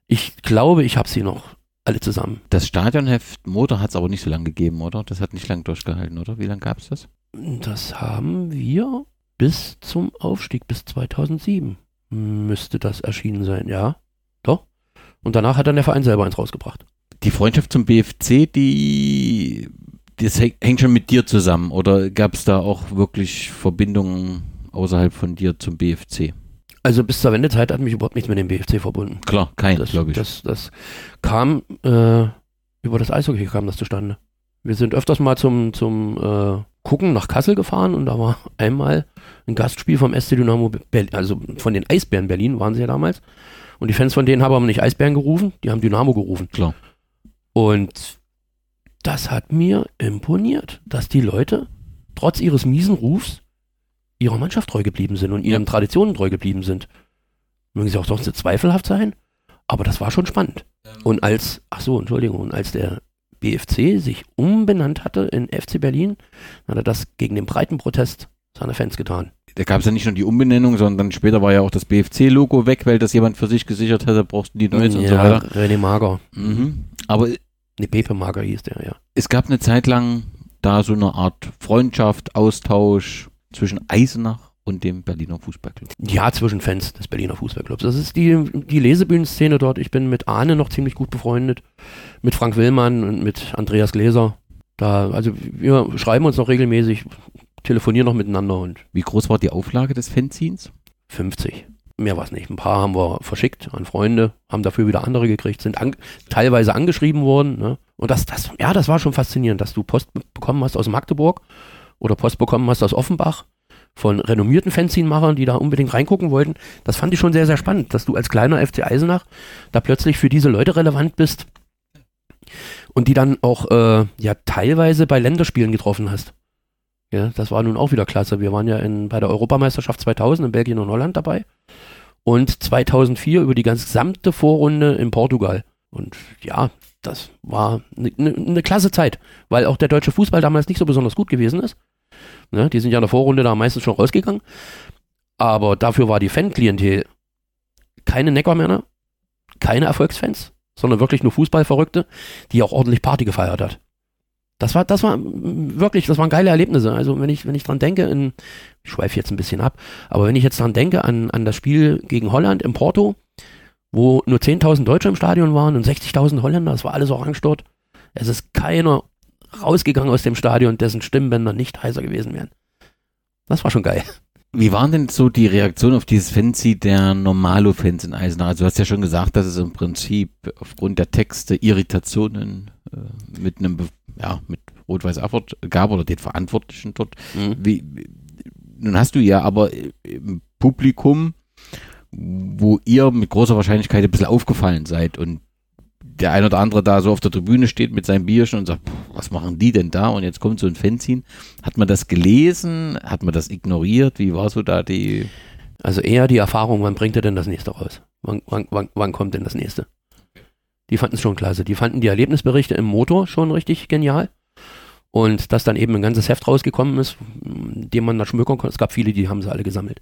Ich glaube, ich habe sie noch alle zusammen. Das Stadionheft Motor hat es aber nicht so lange gegeben, oder? Das hat nicht lange durchgehalten, oder? Wie lange gab es das? Das haben wir bis zum Aufstieg, bis 2007 müsste das erschienen sein, ja. Doch. Und danach hat dann der Verein selber eins rausgebracht. Die Freundschaft zum BFC, die das hängt schon mit dir zusammen, oder gab es da auch wirklich Verbindungen außerhalb von dir zum BFC? Also bis zur Wendezeit hat mich überhaupt nichts mit dem BFC verbunden. Klar, kein, Das, glaube ich. das, das kam äh, über das Eishockey kam das zustande. Wir sind öfters mal zum, zum äh, Gucken nach Kassel gefahren und da war einmal ein Gastspiel vom SC Dynamo Berlin, also von den Eisbären Berlin waren sie ja damals. Und die Fans von denen haben aber nicht Eisbären gerufen, die haben Dynamo gerufen. Klar. Und das hat mir imponiert, dass die Leute trotz ihres miesen Rufs ihrer Mannschaft treu geblieben sind und ihren Traditionen treu geblieben sind. Mögen sie auch sonst zweifelhaft sein, aber das war schon spannend. Und als, ach so, Entschuldigung, und als der BFC sich umbenannt hatte in FC Berlin, hat er das gegen den breiten Protest seiner Fans getan. Da gab es ja nicht nur die Umbenennung, sondern später war ja auch das BFC-Logo weg, weil das jemand für sich gesichert hatte, brauchst du die neues und so ja, weiter. René Mager. Mhm. Aber Ne, Pepe Mager hieß der, ja. es gab eine Zeit lang da so eine Art Freundschaft, Austausch zwischen Eisenach und dem Berliner Fußballclub. Ja, zwischen Fans des Berliner Fußballclubs. Das ist die, die Lesebühnenszene dort. Ich bin mit Arne noch ziemlich gut befreundet, mit Frank Willmann und mit Andreas Gläser. Da, also wir schreiben uns noch regelmäßig, telefonieren noch miteinander und Wie groß war die Auflage des Fanzines? 50. Mehr war es nicht. Ein paar haben wir verschickt an Freunde, haben dafür wieder andere gekriegt, sind an, teilweise angeschrieben worden. Ne? Und das, das, ja, das war schon faszinierend, dass du Post bekommen hast aus Magdeburg oder Post bekommen hast aus Offenbach von renommierten Fanzine-Machern, die da unbedingt reingucken wollten. Das fand ich schon sehr, sehr spannend, dass du als kleiner FC Eisenach da plötzlich für diese Leute relevant bist und die dann auch äh, ja teilweise bei Länderspielen getroffen hast. Ja, das war nun auch wieder klasse. Wir waren ja in, bei der Europameisterschaft 2000 in Belgien und Holland dabei und 2004 über die gesamte Vorrunde in Portugal. Und ja, das war eine ne, ne klasse Zeit, weil auch der deutsche Fußball damals nicht so besonders gut gewesen ist. Ne, die sind ja in der Vorrunde da meistens schon rausgegangen. Aber dafür war die Fanklientel keine Neckermänner, keine Erfolgsfans, sondern wirklich nur Fußballverrückte, die auch ordentlich Party gefeiert hat. Das war, das war wirklich, das waren geile Erlebnisse. Also wenn ich, wenn ich dran denke, in, ich schweife jetzt ein bisschen ab, aber wenn ich jetzt dran denke an, an das Spiel gegen Holland in Porto, wo nur 10.000 Deutsche im Stadion waren und 60.000 Holländer, das war alles orange dort. Es ist keiner rausgegangen aus dem Stadion, dessen Stimmbänder nicht heißer gewesen wären. Das war schon geil. Wie waren denn so die Reaktionen auf dieses Fanzine der Normalo-Fans in Eisenach? Also du hast ja schon gesagt, dass es im Prinzip aufgrund der Texte Irritationen äh, mit einem, Be- ja, mit Rot-Weiß Erfurt gab oder den Verantwortlichen dort. Mhm. Wie, nun hast du ja aber im Publikum, wo ihr mit großer Wahrscheinlichkeit ein bisschen aufgefallen seid und der ein oder andere da so auf der Tribüne steht mit seinem Bierchen und sagt, "Puh, was machen die denn da? Und jetzt kommt so ein Fanzine. Hat man das gelesen? Hat man das ignoriert? Wie war so da die Also eher die Erfahrung, wann bringt er denn das nächste raus? Wann, wann, wann, wann kommt denn das nächste? Die fanden es schon klasse. Die fanden die Erlebnisberichte im Motor schon richtig genial. Und dass dann eben ein ganzes Heft rausgekommen ist, dem man da schmökern konnte. Es gab viele, die haben sie alle gesammelt.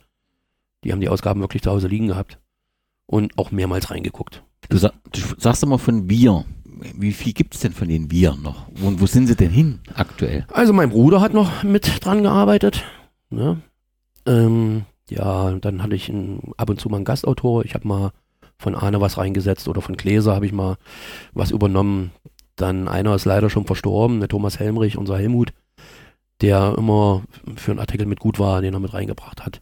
Die haben die Ausgaben wirklich zu Hause liegen gehabt. Und auch mehrmals reingeguckt. Du, sag, du sagst immer von wir. Wie viel gibt es denn von den wir noch? Und wo sind sie denn hin aktuell? Also mein Bruder hat noch mit dran gearbeitet. Ne? Ähm, ja, dann hatte ich ein, ab und zu mal einen Gastautor. Ich habe mal von Arne was reingesetzt oder von Gläser habe ich mal was übernommen. Dann einer ist leider schon verstorben, der Thomas Helmrich, unser Helmut, der immer für einen Artikel mit gut war, den er mit reingebracht hat.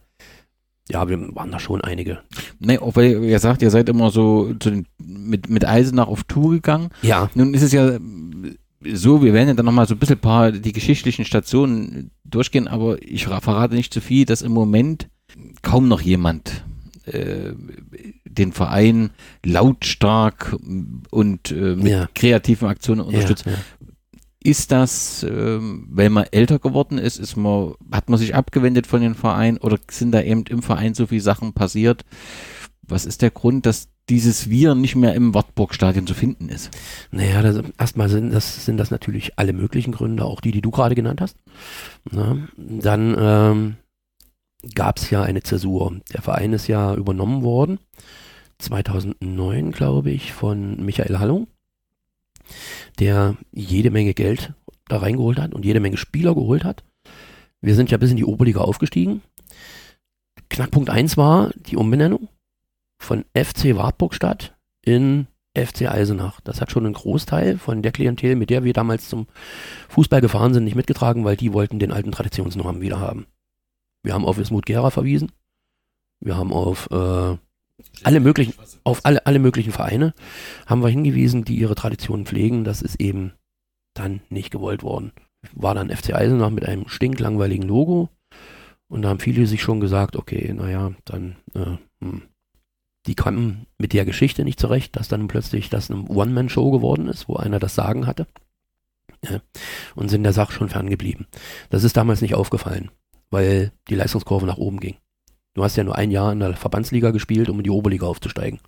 Ja, wir waren da schon einige. Ne, auch weil ihr sagt, ihr seid immer so den, mit, mit Eisenach auf Tour gegangen. Ja. Nun ist es ja so, wir werden ja dann nochmal so ein bisschen paar die geschichtlichen Stationen durchgehen, aber ich verrate nicht zu viel, dass im Moment kaum noch jemand äh, den Verein lautstark und äh, mit Ja. kreativen Aktionen unterstützt. Ja, ja. Ist das, ähm, weil man älter geworden ist, ist man, hat man sich abgewendet von dem Verein oder sind da eben im Verein so viele Sachen passiert? Was ist der Grund, dass dieses Wir nicht mehr im Wartburg-Stadion zu finden ist? Naja, das, erstmal sind das, sind das natürlich alle möglichen Gründe, auch die, die du gerade genannt hast. Na, dann ähm, gab es ja eine Zäsur. Der Verein ist ja übernommen worden, 2009, glaube ich, von Michael Hallung, der jede Menge Geld da reingeholt hat und jede Menge Spieler geholt hat. Wir sind ja bis in die Oberliga aufgestiegen. Knackpunkt 1 war die Umbenennung von FC Wartburgstadt in FC Eisenach. Das hat schon einen Großteil von der Klientel, mit der wir damals zum Fußball gefahren sind, nicht mitgetragen, weil die wollten den alten Traditionsnormen wieder haben. Wir haben auf Wismut Gera verwiesen. Wir haben auf äh, alle möglichen, auf alle, alle möglichen Vereine haben wir hingewiesen, die ihre Traditionen pflegen. Das ist eben dann nicht gewollt worden. War dann FC Eisenach mit einem stinklangweiligen Logo. Und da haben viele sich schon gesagt, okay, naja, dann äh, hm, die kamen mit der Geschichte nicht zurecht, dass dann plötzlich das eine One-Man-Show geworden ist, wo einer das Sagen hatte. Ja, und sind der Sache schon ferngeblieben. Das ist damals nicht aufgefallen, weil die Leistungskurve nach oben ging. Du hast ja nur ein Jahr in der Verbandsliga gespielt, um in die Oberliga aufzusteigen.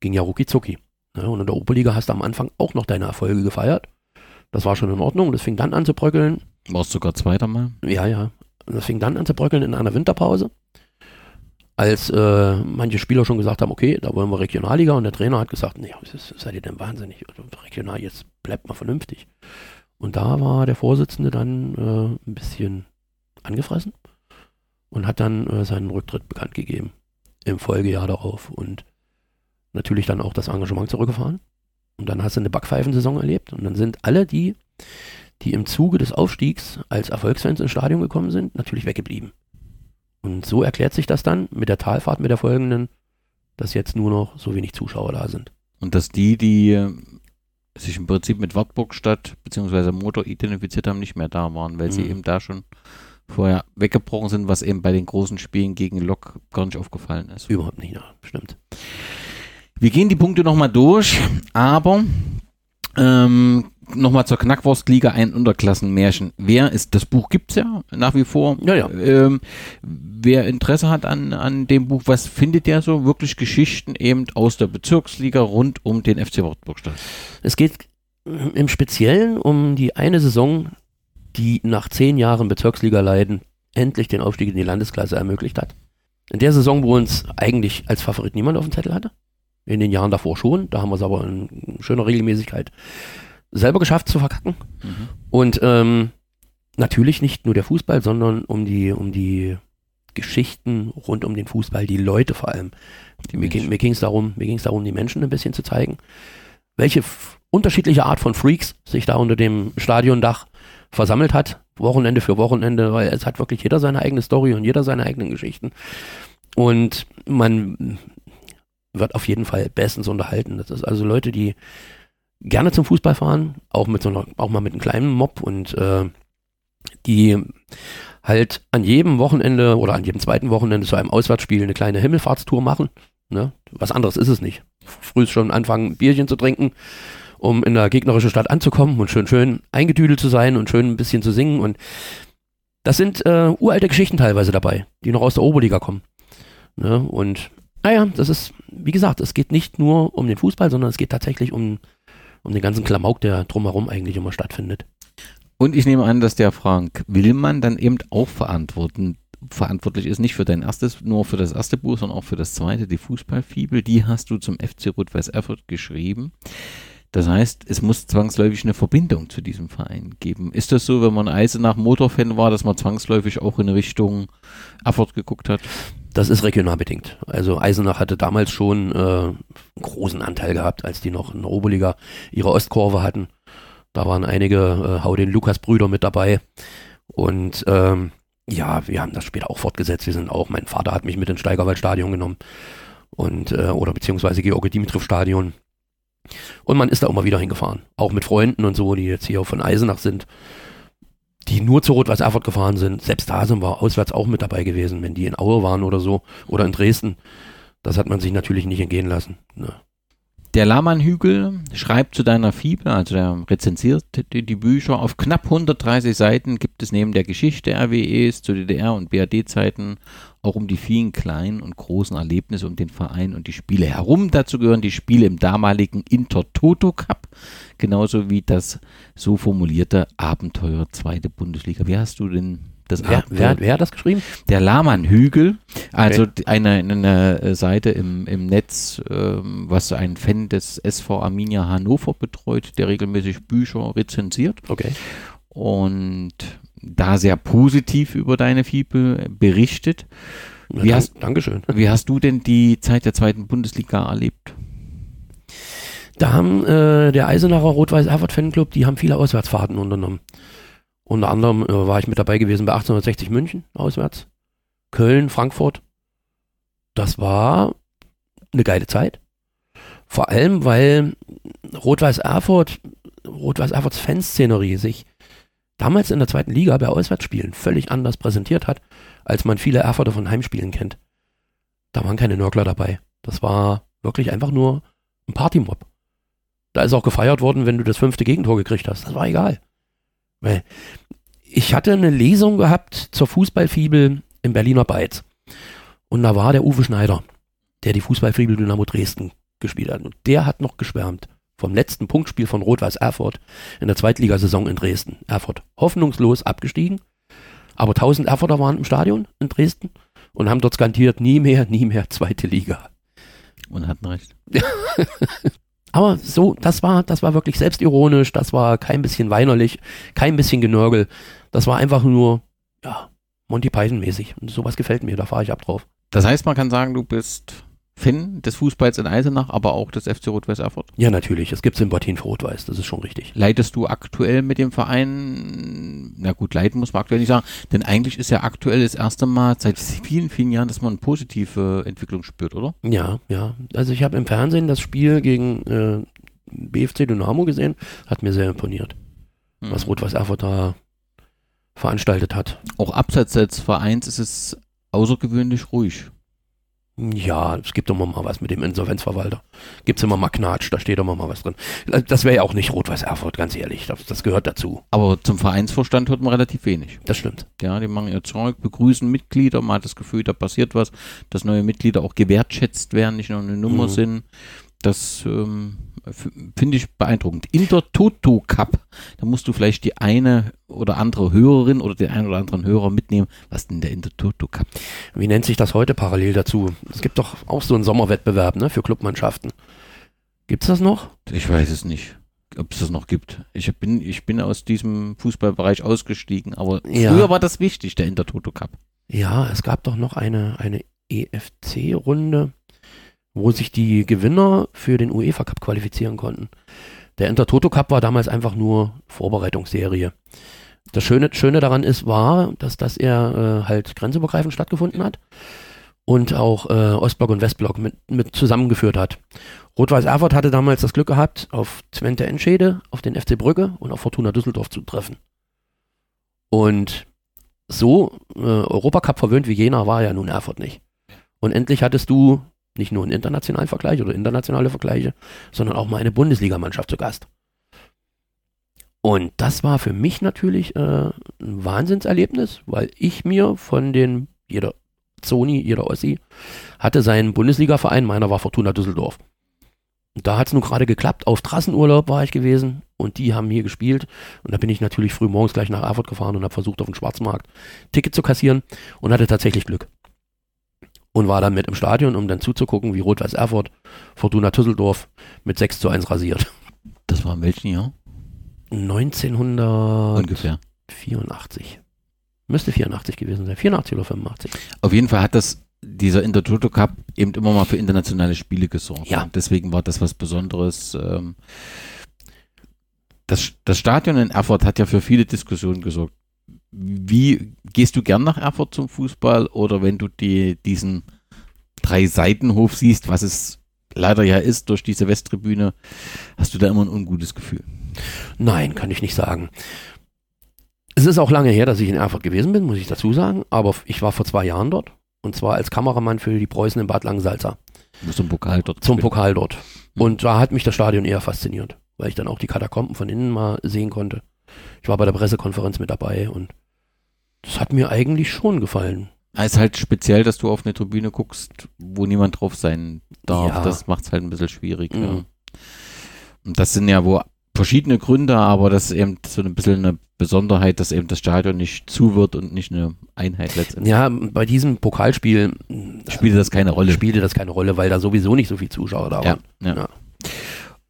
Ging ja rucki zucki. Ja, und in der Oberliga hast du am Anfang auch noch deine Erfolge gefeiert. Das war schon in Ordnung. Das fing dann an zu bröckeln. Warst sogar Zweiter mal? Ja, ja. Und das fing dann an zu bröckeln in einer Winterpause, als äh, manche Spieler schon gesagt haben, okay, da wollen wir Regionalliga und der Trainer hat gesagt, nee, was ist- seid ihr denn wahnsinnig? Regional, jetzt bleibt mal vernünftig. Und da war der Vorsitzende dann äh, ein bisschen angefressen und hat dann äh, seinen Rücktritt bekannt gegeben im Folgejahr darauf und natürlich dann auch das Engagement zurückgefahren. Und dann hast du eine Backpfeifensaison erlebt und dann sind alle die, die im Zuge des Aufstiegs als Erfolgsfans ins Stadion gekommen sind, natürlich weggeblieben. Und so erklärt sich das dann mit der Talfahrt, mit der folgenden, dass jetzt nur noch so wenig Zuschauer da sind. Und dass die, die äh, sich im Prinzip mit Wartburgstadt bzw. Motor identifiziert haben, nicht mehr da waren, weil sie Mhm. eben da schon vorher weggebrochen sind, was eben bei den großen Spielen gegen Lok gar nicht aufgefallen ist. Überhaupt nicht, ja, stimmt. Wir gehen die Punkte nochmal durch, aber ähm, nochmal zur Knackwurstliga ein Unterklassenmärchen. Wer ist, das Buch gibt's ja nach wie vor. Ja, ja. Ähm, wer Interesse hat an, an dem Buch, was findet der so? Wirklich Geschichten eben aus der Bezirksliga rund um den FC Wartburgstadt. Es geht im Speziellen um die eine Saison, die nach zehn Jahren Bezirksliga leiden endlich den Aufstieg in die Landesklasse ermöglicht hat. In der Saison, wo uns eigentlich als Favorit niemand auf dem Zettel hatte. In den Jahren davor schon. Da haben wir es aber in schöner Regelmäßigkeit selber geschafft zu verkacken. Und ähm, natürlich nicht nur der Fußball, sondern um die, um die Geschichten rund um den Fußball, die Leute vor allem. Die Mir, ging, mir ging es darum, mir ging es darum, die Menschen ein bisschen zu zeigen, welche unterschiedliche Art von Freaks sich da unter dem Stadiondach versammelt hat, Wochenende für Wochenende, weil es hat wirklich jeder seine eigene Story und jeder seine eigenen Geschichten. Und man wird auf jeden Fall bestens unterhalten. Das ist also Leute, die gerne zum Fußball fahren, auch mit so einer, auch mal mit einem kleinen Mob und äh, die halt an jedem Wochenende oder an jedem zweiten Wochenende zu einem Auswärtsspiel eine kleine Himmelfahrtstour machen. Ne? Was anderes ist es nicht. Früh schon anfangen, Bierchen zu trinken, um in der gegnerischen Stadt anzukommen und schön, schön eingedüdelt zu sein und schön ein bisschen zu singen. Und das sind äh, uralte Geschichten teilweise dabei, die noch aus der Oberliga kommen. Ne? Und naja, das ist, wie gesagt, es geht nicht nur um den Fußball, sondern es geht tatsächlich um, um den ganzen Klamauk, der drumherum eigentlich immer stattfindet. Und ich nehme an, dass der Frank Willmann dann eben auch verantworten, verantwortlich ist, nicht für dein erstes, nur für das erste Buch, sondern auch für das zweite, die Fußballfibel. Die hast du zum FC Rot-Weiß Erfurt geschrieben. Das heißt, es muss zwangsläufig eine Verbindung zu diesem Verein geben. Ist das so, wenn man Eisenach Motorfan war, dass man zwangsläufig auch in Richtung Erfurt geguckt hat? Das ist regional bedingt. Also Eisenach hatte damals schon äh, einen großen Anteil gehabt, als die noch in der Oberliga ihre Ostkurve hatten. Da waren einige äh, Hau den Lukas-Brüder mit dabei. Und ähm, ja, wir haben das später auch fortgesetzt. Wir sind auch, mein Vater hat mich mit ins Steigerwald-Stadion genommen. Und, äh, oder beziehungsweise George Dimitrov-Stadion. Und man ist da immer wieder hingefahren. Auch mit Freunden und so, die jetzt hier von Eisenach sind, die nur zu Rot-Weiß Erfurt gefahren sind. Selbst da sind wir auswärts auch mit dabei gewesen, wenn die in Aue waren oder so. Oder in Dresden. Das hat man sich natürlich nicht entgehen lassen. Ne. Der Lahmann-Hügel schreibt zu deiner Fibel, also der rezensiert die, die, Bücher. Auf knapp 130 Seiten gibt es neben der Geschichte RWEs zu DDR- und BRD-Zeiten auch um die vielen kleinen und großen Erlebnisse um den Verein und die Spiele herum. Dazu gehören die Spiele im damaligen Intertoto Cup, genauso wie das so formulierte Abenteuer zweite Bundesliga. Wie hast du denn das wer, wer, wer, hat das geschrieben? Der Lahmann-Hügel, also okay. eine, eine Seite im, im Netz, ähm, was ein Fan des SV Arminia Hannover betreut, der regelmäßig Bücher rezensiert. Okay. Und da sehr positiv über deine Fibel berichtet. Wie ja, hast, Dankeschön. Wie hast du denn die Zeit der zweiten Bundesliga erlebt? Da haben äh, der Eisenacher Rot-Weiß Erfurt Fanclub, die haben viele Auswärtsfahrten unternommen. Unter anderem äh, war ich mit dabei gewesen bei 1860 München auswärts, Köln, Frankfurt. Das war eine geile Zeit. Vor allem, weil Rot-Weiß Erfurt, Rot-Weiß Erfurts Fanszenerie sich damals in der zweiten Liga bei Auswärtsspielen völlig anders präsentiert hat, als man viele Erfurter von Heimspielen kennt. Da waren keine Nörgler dabei. Das war wirklich einfach nur ein Partymob. Da ist auch gefeiert worden, wenn du das fünfte Gegentor gekriegt hast. Das war egal. Weil ich hatte eine Lesung gehabt zur Fußballfibel im Berliner Beiz. Und da war der Uwe Schneider, der die Fußballfibel Dynamo Dresden gespielt hat. Und der hat noch geschwärmt vom letzten Punktspiel von Rot-Weiß Erfurt in der Zweitligasaison in Dresden. Erfurt hoffnungslos abgestiegen, aber 1000 Erfurter waren im Stadion in Dresden und haben dort skandiert, nie mehr, nie mehr zweite Liga. Und hatten recht. Aber so, das war, das war wirklich selbstironisch, das war kein bisschen weinerlich, kein bisschen Genörgel. Das war einfach nur, ja, Monty Python mäßig. Und sowas gefällt mir, da fahre ich ab drauf. Das heißt, man kann sagen, du bist Fan des Fußballs in Eisenach, aber auch des FC Rot-Weiß Erfurt? Ja, natürlich. Es gibt Sympathien für Rot-Weiß, das ist schon richtig. Leitest du aktuell mit dem Verein, na gut, leiten muss man aktuell nicht sagen, denn eigentlich ist ja aktuell das erste Mal seit vielen, vielen Jahren, dass man eine positive Entwicklung spürt, oder? Ja, ja. Also ich habe im Fernsehen das Spiel gegen äh, BFC Dynamo gesehen, hat mir sehr imponiert, hm. was Rot-Weiß Erfurt da veranstaltet hat. Auch abseits des Vereins ist es außergewöhnlich ruhig. Ja, es gibt immer mal was mit dem Insolvenzverwalter. Gibt es immer mal Knatsch, da steht immer mal was drin. Das wäre ja auch nicht Rot-Weiß Erfurt, ganz ehrlich. Das, das, gehört dazu. Aber zum Vereinsvorstand hört man relativ wenig. Das stimmt. Ja, die machen ihr Zeug, begrüßen Mitglieder, man hat das Gefühl, da passiert was, dass neue Mitglieder auch gewertschätzt werden, nicht nur eine Nummer mhm. sind. Das ähm, finde ich beeindruckend. In der Toto Cup, da musst du vielleicht die eine oder andere Hörerin oder den einen oder anderen Hörer mitnehmen. Was denn der Intertoto Cup? Wie nennt sich das heute parallel dazu? Es gibt doch auch so einen Sommerwettbewerb ne, für Clubmannschaften. Gibt es das noch? Ich weiß es nicht ob es das noch gibt. Ich bin, ich bin aus diesem Fußballbereich ausgestiegen, aber ja. früher war das wichtig, der Intertoto Cup. Ja, es gab doch noch eine, eine EFC-Runde wo sich die Gewinner für den UEFA Cup qualifizieren konnten. Der Intertoto Cup war damals einfach nur Vorbereitungsserie. Das Schöne, Schöne daran ist, war, dass das eher äh, halt grenzübergreifend stattgefunden hat und auch äh, Ostblock und Westblock mit, mit zusammengeführt hat. Rot-Weiß Erfurt hatte damals das Glück gehabt, auf Twente Enschede, auf den FC Brügge und auf Fortuna Düsseldorf zu treffen. Und so äh, Europacup verwöhnt wie Jena war ja nun Erfurt nicht. Und endlich hattest du nicht nur einen internationalen Vergleich oder internationale Vergleiche, sondern auch mal eine Bundesligamannschaft zu Gast. Und das war für mich natürlich äh, ein Wahnsinnserlebnis, weil ich mir von den, jeder Zoni, jeder Ossi, hatte seinen Bundesliga-Verein, meiner war Fortuna Düsseldorf. Und da hat es nun gerade geklappt. Auf Trassenurlaub war ich gewesen und die haben hier gespielt. Und da bin ich natürlich früh morgens gleich nach Erfurt gefahren und habe versucht, auf dem Schwarzmarkt Ticket zu kassieren und hatte tatsächlich Glück. Und war dann mit im Stadion, um dann zuzugucken, wie Rot-Weiß Erfurt Fortuna Düsseldorf mit 6 zu 1 rasiert. Das war in welchem Jahr? 1984. Ungefähr. Müsste 84 gewesen sein. 84 oder 85. Auf jeden Fall hat das dieser Intertoto Cup eben immer mal für internationale Spiele gesorgt. Ja. Und deswegen war das was Besonderes. Ähm, das, das Stadion in Erfurt hat ja für viele Diskussionen gesorgt. Wie gehst du gern nach Erfurt zum Fußball oder wenn du die, diesen drei Seitenhof siehst, was es leider ja ist durch diese Westtribüne, hast du da immer ein ungutes Gefühl? Nein, kann ich nicht sagen. Es ist auch lange her, dass ich in Erfurt gewesen bin, muss ich dazu sagen. Aber ich war vor zwei Jahren dort. Und zwar als Kameramann für die Preußen in Bad Langensalza. Zum Pokal dort. Zum. Pokal dort. Und da hat mich das Stadion eher fasziniert, weil ich dann auch die Katakomben von innen mal sehen konnte. Ich war bei der Pressekonferenz mit dabei und das hat mir eigentlich schon gefallen. Es ist halt speziell, dass du auf eine Tribüne guckst, wo niemand drauf sein darf. Ja. Das macht es halt ein bisschen schwierig. Ja. Mhm. Und das sind ja wo verschiedene Gründe, aber das ist eben so ein bisschen eine Besonderheit, dass eben das Stadion nicht zu wird und nicht eine Einheit letztendlich. Ja, bei diesem Pokalspiel Spielte das keine Rolle. spielte das keine Rolle, weil da sowieso nicht so viele Zuschauer da Ja, waren. ja. Ja.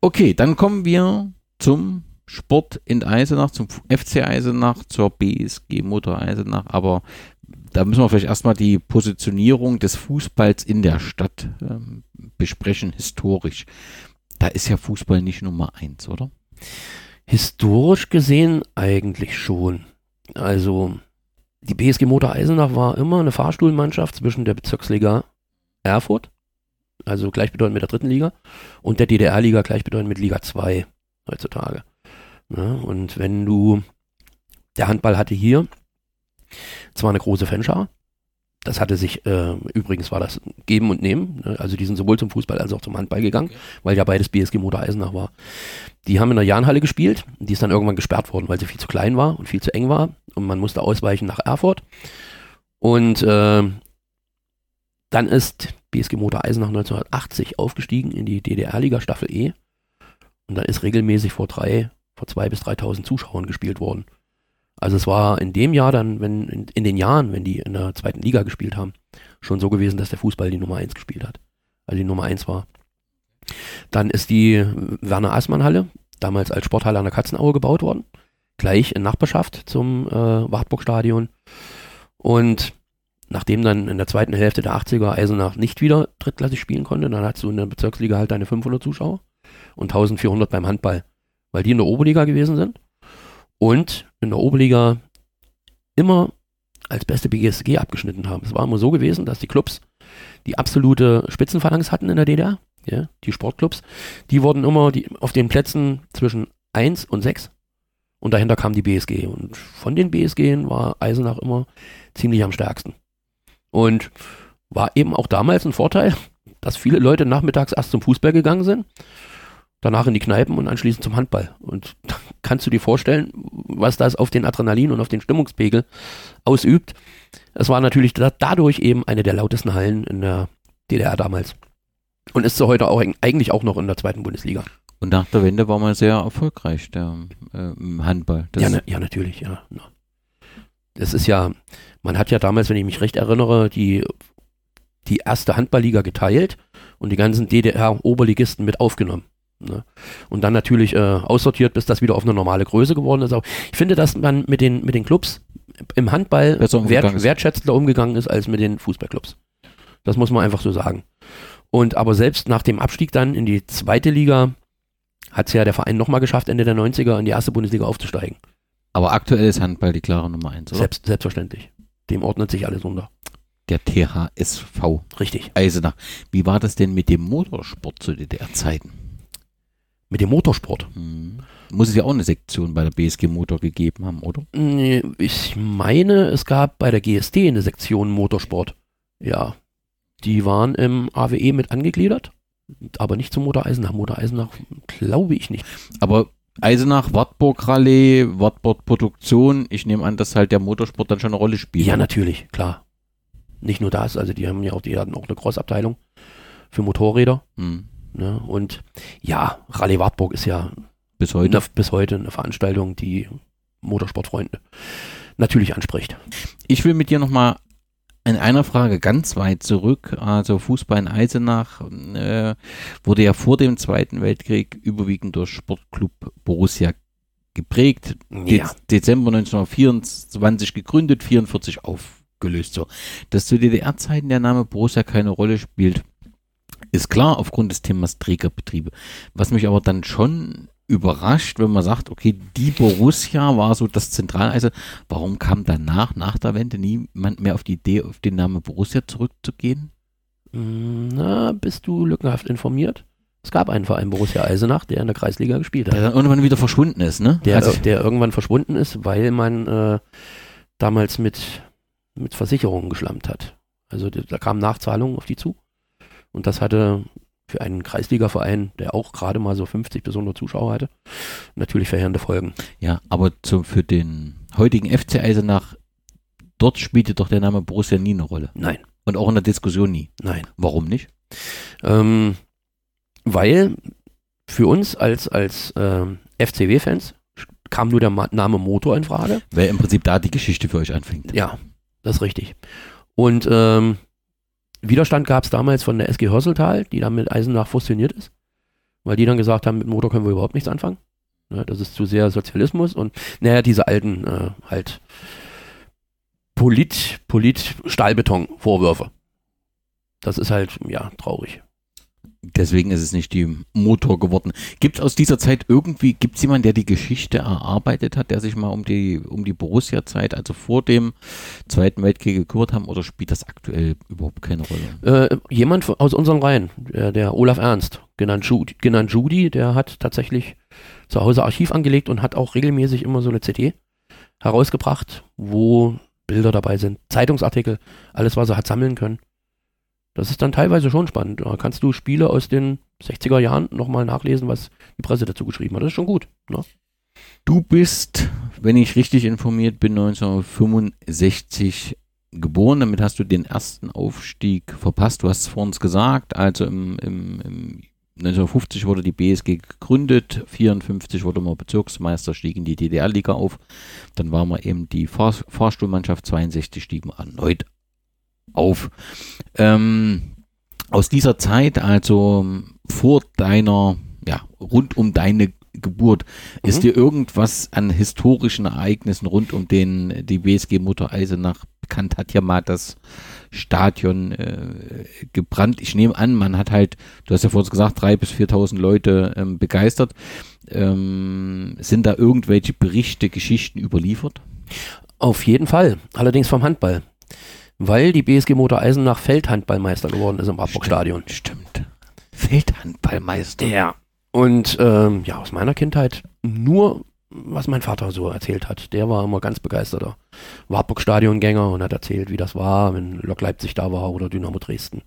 Okay, dann kommen wir zum Sport in Eisenach, zum FC Eisenach, zur BSG Motor Eisenach, aber da müssen wir vielleicht erstmal die Positionierung des Fußballs in der Stadt ähm, besprechen, historisch. Da ist ja Fußball nicht Nummer eins, oder? Historisch gesehen eigentlich schon. Also die BSG Motor Eisenach war immer eine Fahrstuhlmannschaft zwischen der Bezirksliga Erfurt, also gleichbedeutend mit der dritten Liga, und der DDR-Liga gleichbedeutend mit Liga 2 heutzutage. Ja, und wenn du, der Handball hatte hier zwar eine große Fanschar, das hatte sich, äh, übrigens war das Geben und Nehmen, ne? also die sind sowohl zum Fußball als auch zum Handball gegangen, weil ja beides BSG Motor Eisenach war. Die haben in der Jahnhalle gespielt, die ist dann irgendwann gesperrt worden, weil sie viel zu klein war und viel zu eng war und man musste ausweichen nach Erfurt. Und äh, dann ist BSG Motor Eisenach 1980 aufgestiegen in die DDR-Liga Staffel E und dann ist regelmäßig vor drei, vor zwei bis 3.000 Zuschauern gespielt worden. Also es war in dem Jahr dann, wenn in, in den Jahren, wenn die in der zweiten Liga gespielt haben, schon so gewesen, dass der Fußball die Nummer eins gespielt hat. Also die Nummer eins war. Dann ist die Werner Assmann Halle, damals als Sporthalle an der Katzenaue gebaut worden, gleich in Nachbarschaft zum äh, Wartburg-Stadion. Und nachdem dann in der zweiten Hälfte der 80er Eisenach nicht wieder drittklassig spielen konnte, dann hast du in der Bezirksliga halt deine 500 Zuschauer und 1400 beim Handball, weil die in der Oberliga gewesen sind und in der Oberliga immer als beste BGSG abgeschnitten haben. Es war immer so gewesen, dass die Clubs die absolute Spitzenphalanx hatten in der DDR, ja, die Sportclubs, die wurden immer die, auf den Plätzen zwischen 1 und 6 und dahinter kam die BSG und von den BSG war Eisenach immer ziemlich am stärksten. Und war eben auch damals ein Vorteil, dass viele Leute nachmittags erst zum Fußball gegangen sind, danach in die Kneipen und anschließend zum Handball. Und da kannst du dir vorstellen, was das auf den Adrenalin und auf den Stimmungspegel ausübt. Es war natürlich da, dadurch eben eine der lautesten Hallen in der DDR damals. Und ist so heute auch eigentlich auch noch in der zweiten Bundesliga. Und nach der Wende war man sehr erfolgreich, der äh, im Handball. Ja, na, ja, natürlich, ja. Das ist ja, man hat ja damals, wenn ich mich recht erinnere, die, die erste Handballliga geteilt und die ganzen DDR-Oberligisten mit aufgenommen. Ne? Und dann natürlich äh, aussortiert, bis das wieder auf eine normale Größe geworden ist. Aber ich finde, dass man mit den, mit den Clubs im Handball wert, ist. wertschätzender umgegangen ist als mit den Fußballclubs. Das muss man einfach so sagen. Und aber selbst nach dem Abstieg dann in die zweite Liga hat es ja der Verein nochmal geschafft, Ende der 90er in die erste Bundesliga aufzusteigen. Aber aktuell ist Handball die klare Nummer eins, oder? Selbst, selbstverständlich. Dem ordnet sich alles unter. Der THSV Richtig. Eisenach. Wie war das denn mit dem Motorsport zu DDR-Zeiten? Mit dem Motorsport. Hm. Muss es ja auch eine Sektion bei der BSG Motor gegeben haben, oder? Ich meine, es gab bei der GSD eine Sektion Motorsport. Ja. Die waren im AWE mit angegliedert, aber nicht zum Motor Eisenach. Motor Eisenach glaube ich nicht. Aber Eisenach, Wartburg Rallye, Wartburg Produktion, ich nehme an, dass halt der Motorsport dann schon eine Rolle spielt. Ja, natürlich, klar. Nicht nur das, also die haben ja auch, die hatten auch eine Cross-Abteilung für Motorräder. Hm. Ne? Und ja, Rallye Wartburg ist ja Bis heute. eine, bis heute eine Veranstaltung, die Motorsportfreunde natürlich anspricht. Ich will mit dir nochmal in einer Frage ganz weit zurück. Also Fußball in Eisenach äh, wurde ja vor dem Zweiten Weltkrieg überwiegend durch Sportclub Borussia geprägt. De Ja. Dezember 1924 gegründet, 44 aufgelöst. So. Dass zu DDR-Zeiten der Name Borussia keine Rolle spielt, ist klar aufgrund des Themas Trägerbetriebe. Was mich aber dann schon überrascht, wenn man sagt, okay, die Borussia war so das Zentraleise. Warum kam danach, nach der Wende, niemand mehr auf die Idee, auf den Namen Borussia zurückzugehen? Mm, Na, bist du lückenhaft informiert? Es gab einen Verein Borussia Eisenach, der in der Kreisliga gespielt Der hat. dann irgendwann wieder verschwunden ist, ne? Der, Also, der irgendwann verschwunden ist, weil man äh, damals mit, mit Versicherungen geschlammt hat. Also da da kamen Nachzahlungen auf die zu. Und das hatte für einen Kreisligaverein, der auch gerade mal so 50 bis 100 Zuschauer hatte, natürlich verheerende Folgen. ja, aber zum, für den heutigen FC Eisenach, dort spielte doch der Name Borussia nie eine Rolle. Nein, Und auch in der Diskussion nie. nein. Warum nicht? Ähm, weil für uns als, als ähm, FCW-Fans kam nur der Ma Name Motor in Frage. Weil im Prinzip da die Geschichte für euch anfängt. Ja, das ist richtig. Und ähm, Widerstand gab es damals von der SG Hösseltal, die dann mit Eisenach fusioniert ist, weil die dann gesagt haben, mit Motor können wir überhaupt nichts anfangen. Ne, das ist zu sehr Sozialismus und naja, diese alten äh, halt Polit, Polit, Stahlbeton-Vorwürfe. Das ist halt, ja, traurig. Deswegen ist es nicht die Motor geworden. Gibt es aus dieser Zeit irgendwie, gibt es jemanden, der die Geschichte erarbeitet hat, der sich mal um die, um die Borussia-Zeit, also vor dem Zweiten Weltkrieg gekümmert haben, oder spielt das aktuell überhaupt keine Rolle? Äh, jemand aus unseren Reihen, der, der Olaf Ernst, genannt Judy, genannt Judy, der hat tatsächlich zu Hause Archiv angelegt und hat auch regelmäßig immer so eine CD herausgebracht, wo Bilder dabei sind, Zeitungsartikel, alles, was er hat sammeln können. Das ist dann teilweise schon spannend. Da kannst du Spiele aus den 60er Jahren nochmal nachlesen, was die Presse dazu geschrieben hat. Das ist schon gut. Ne? Du bist, wenn ich richtig informiert bin, 1965 geboren. Damit hast du den ersten Aufstieg verpasst. Du hast es vor uns gesagt. Also im, im, im 1950 wurde die BSG gegründet, 54 wurde man Bezirksmeister, stieg in die DDR-Liga auf. Dann waren wir eben die Fahr Fahrstuhlmannschaft, 62 stiegen wir erneut auf. Ähm, aus dieser Zeit, also vor deiner, ja, rund um deine Geburt, ist Mhm. dir irgendwas an historischen Ereignissen rund um den die BSG Motor Eisenach bekannt? Hat ja mal das Stadion äh, gebrannt. Ich nehme an, man hat halt, du hast ja vorhin gesagt, drei bis 4.000 Leute ähm, begeistert. Ähm, sind da irgendwelche Berichte, Geschichten überliefert? Auf jeden Fall. Allerdings vom Handball. Weil die BSG Motor Eisenach Feldhandballmeister geworden ist im Wartburg-Stadion. Stimmt. Feldhandballmeister. Ja. Und ähm, ja, aus meiner Kindheit nur, was mein Vater so erzählt hat. Der war immer ganz begeisterter Wartburg-Stadiongänger und hat erzählt, wie das war, wenn Lok Leipzig da war oder Dynamo Dresden.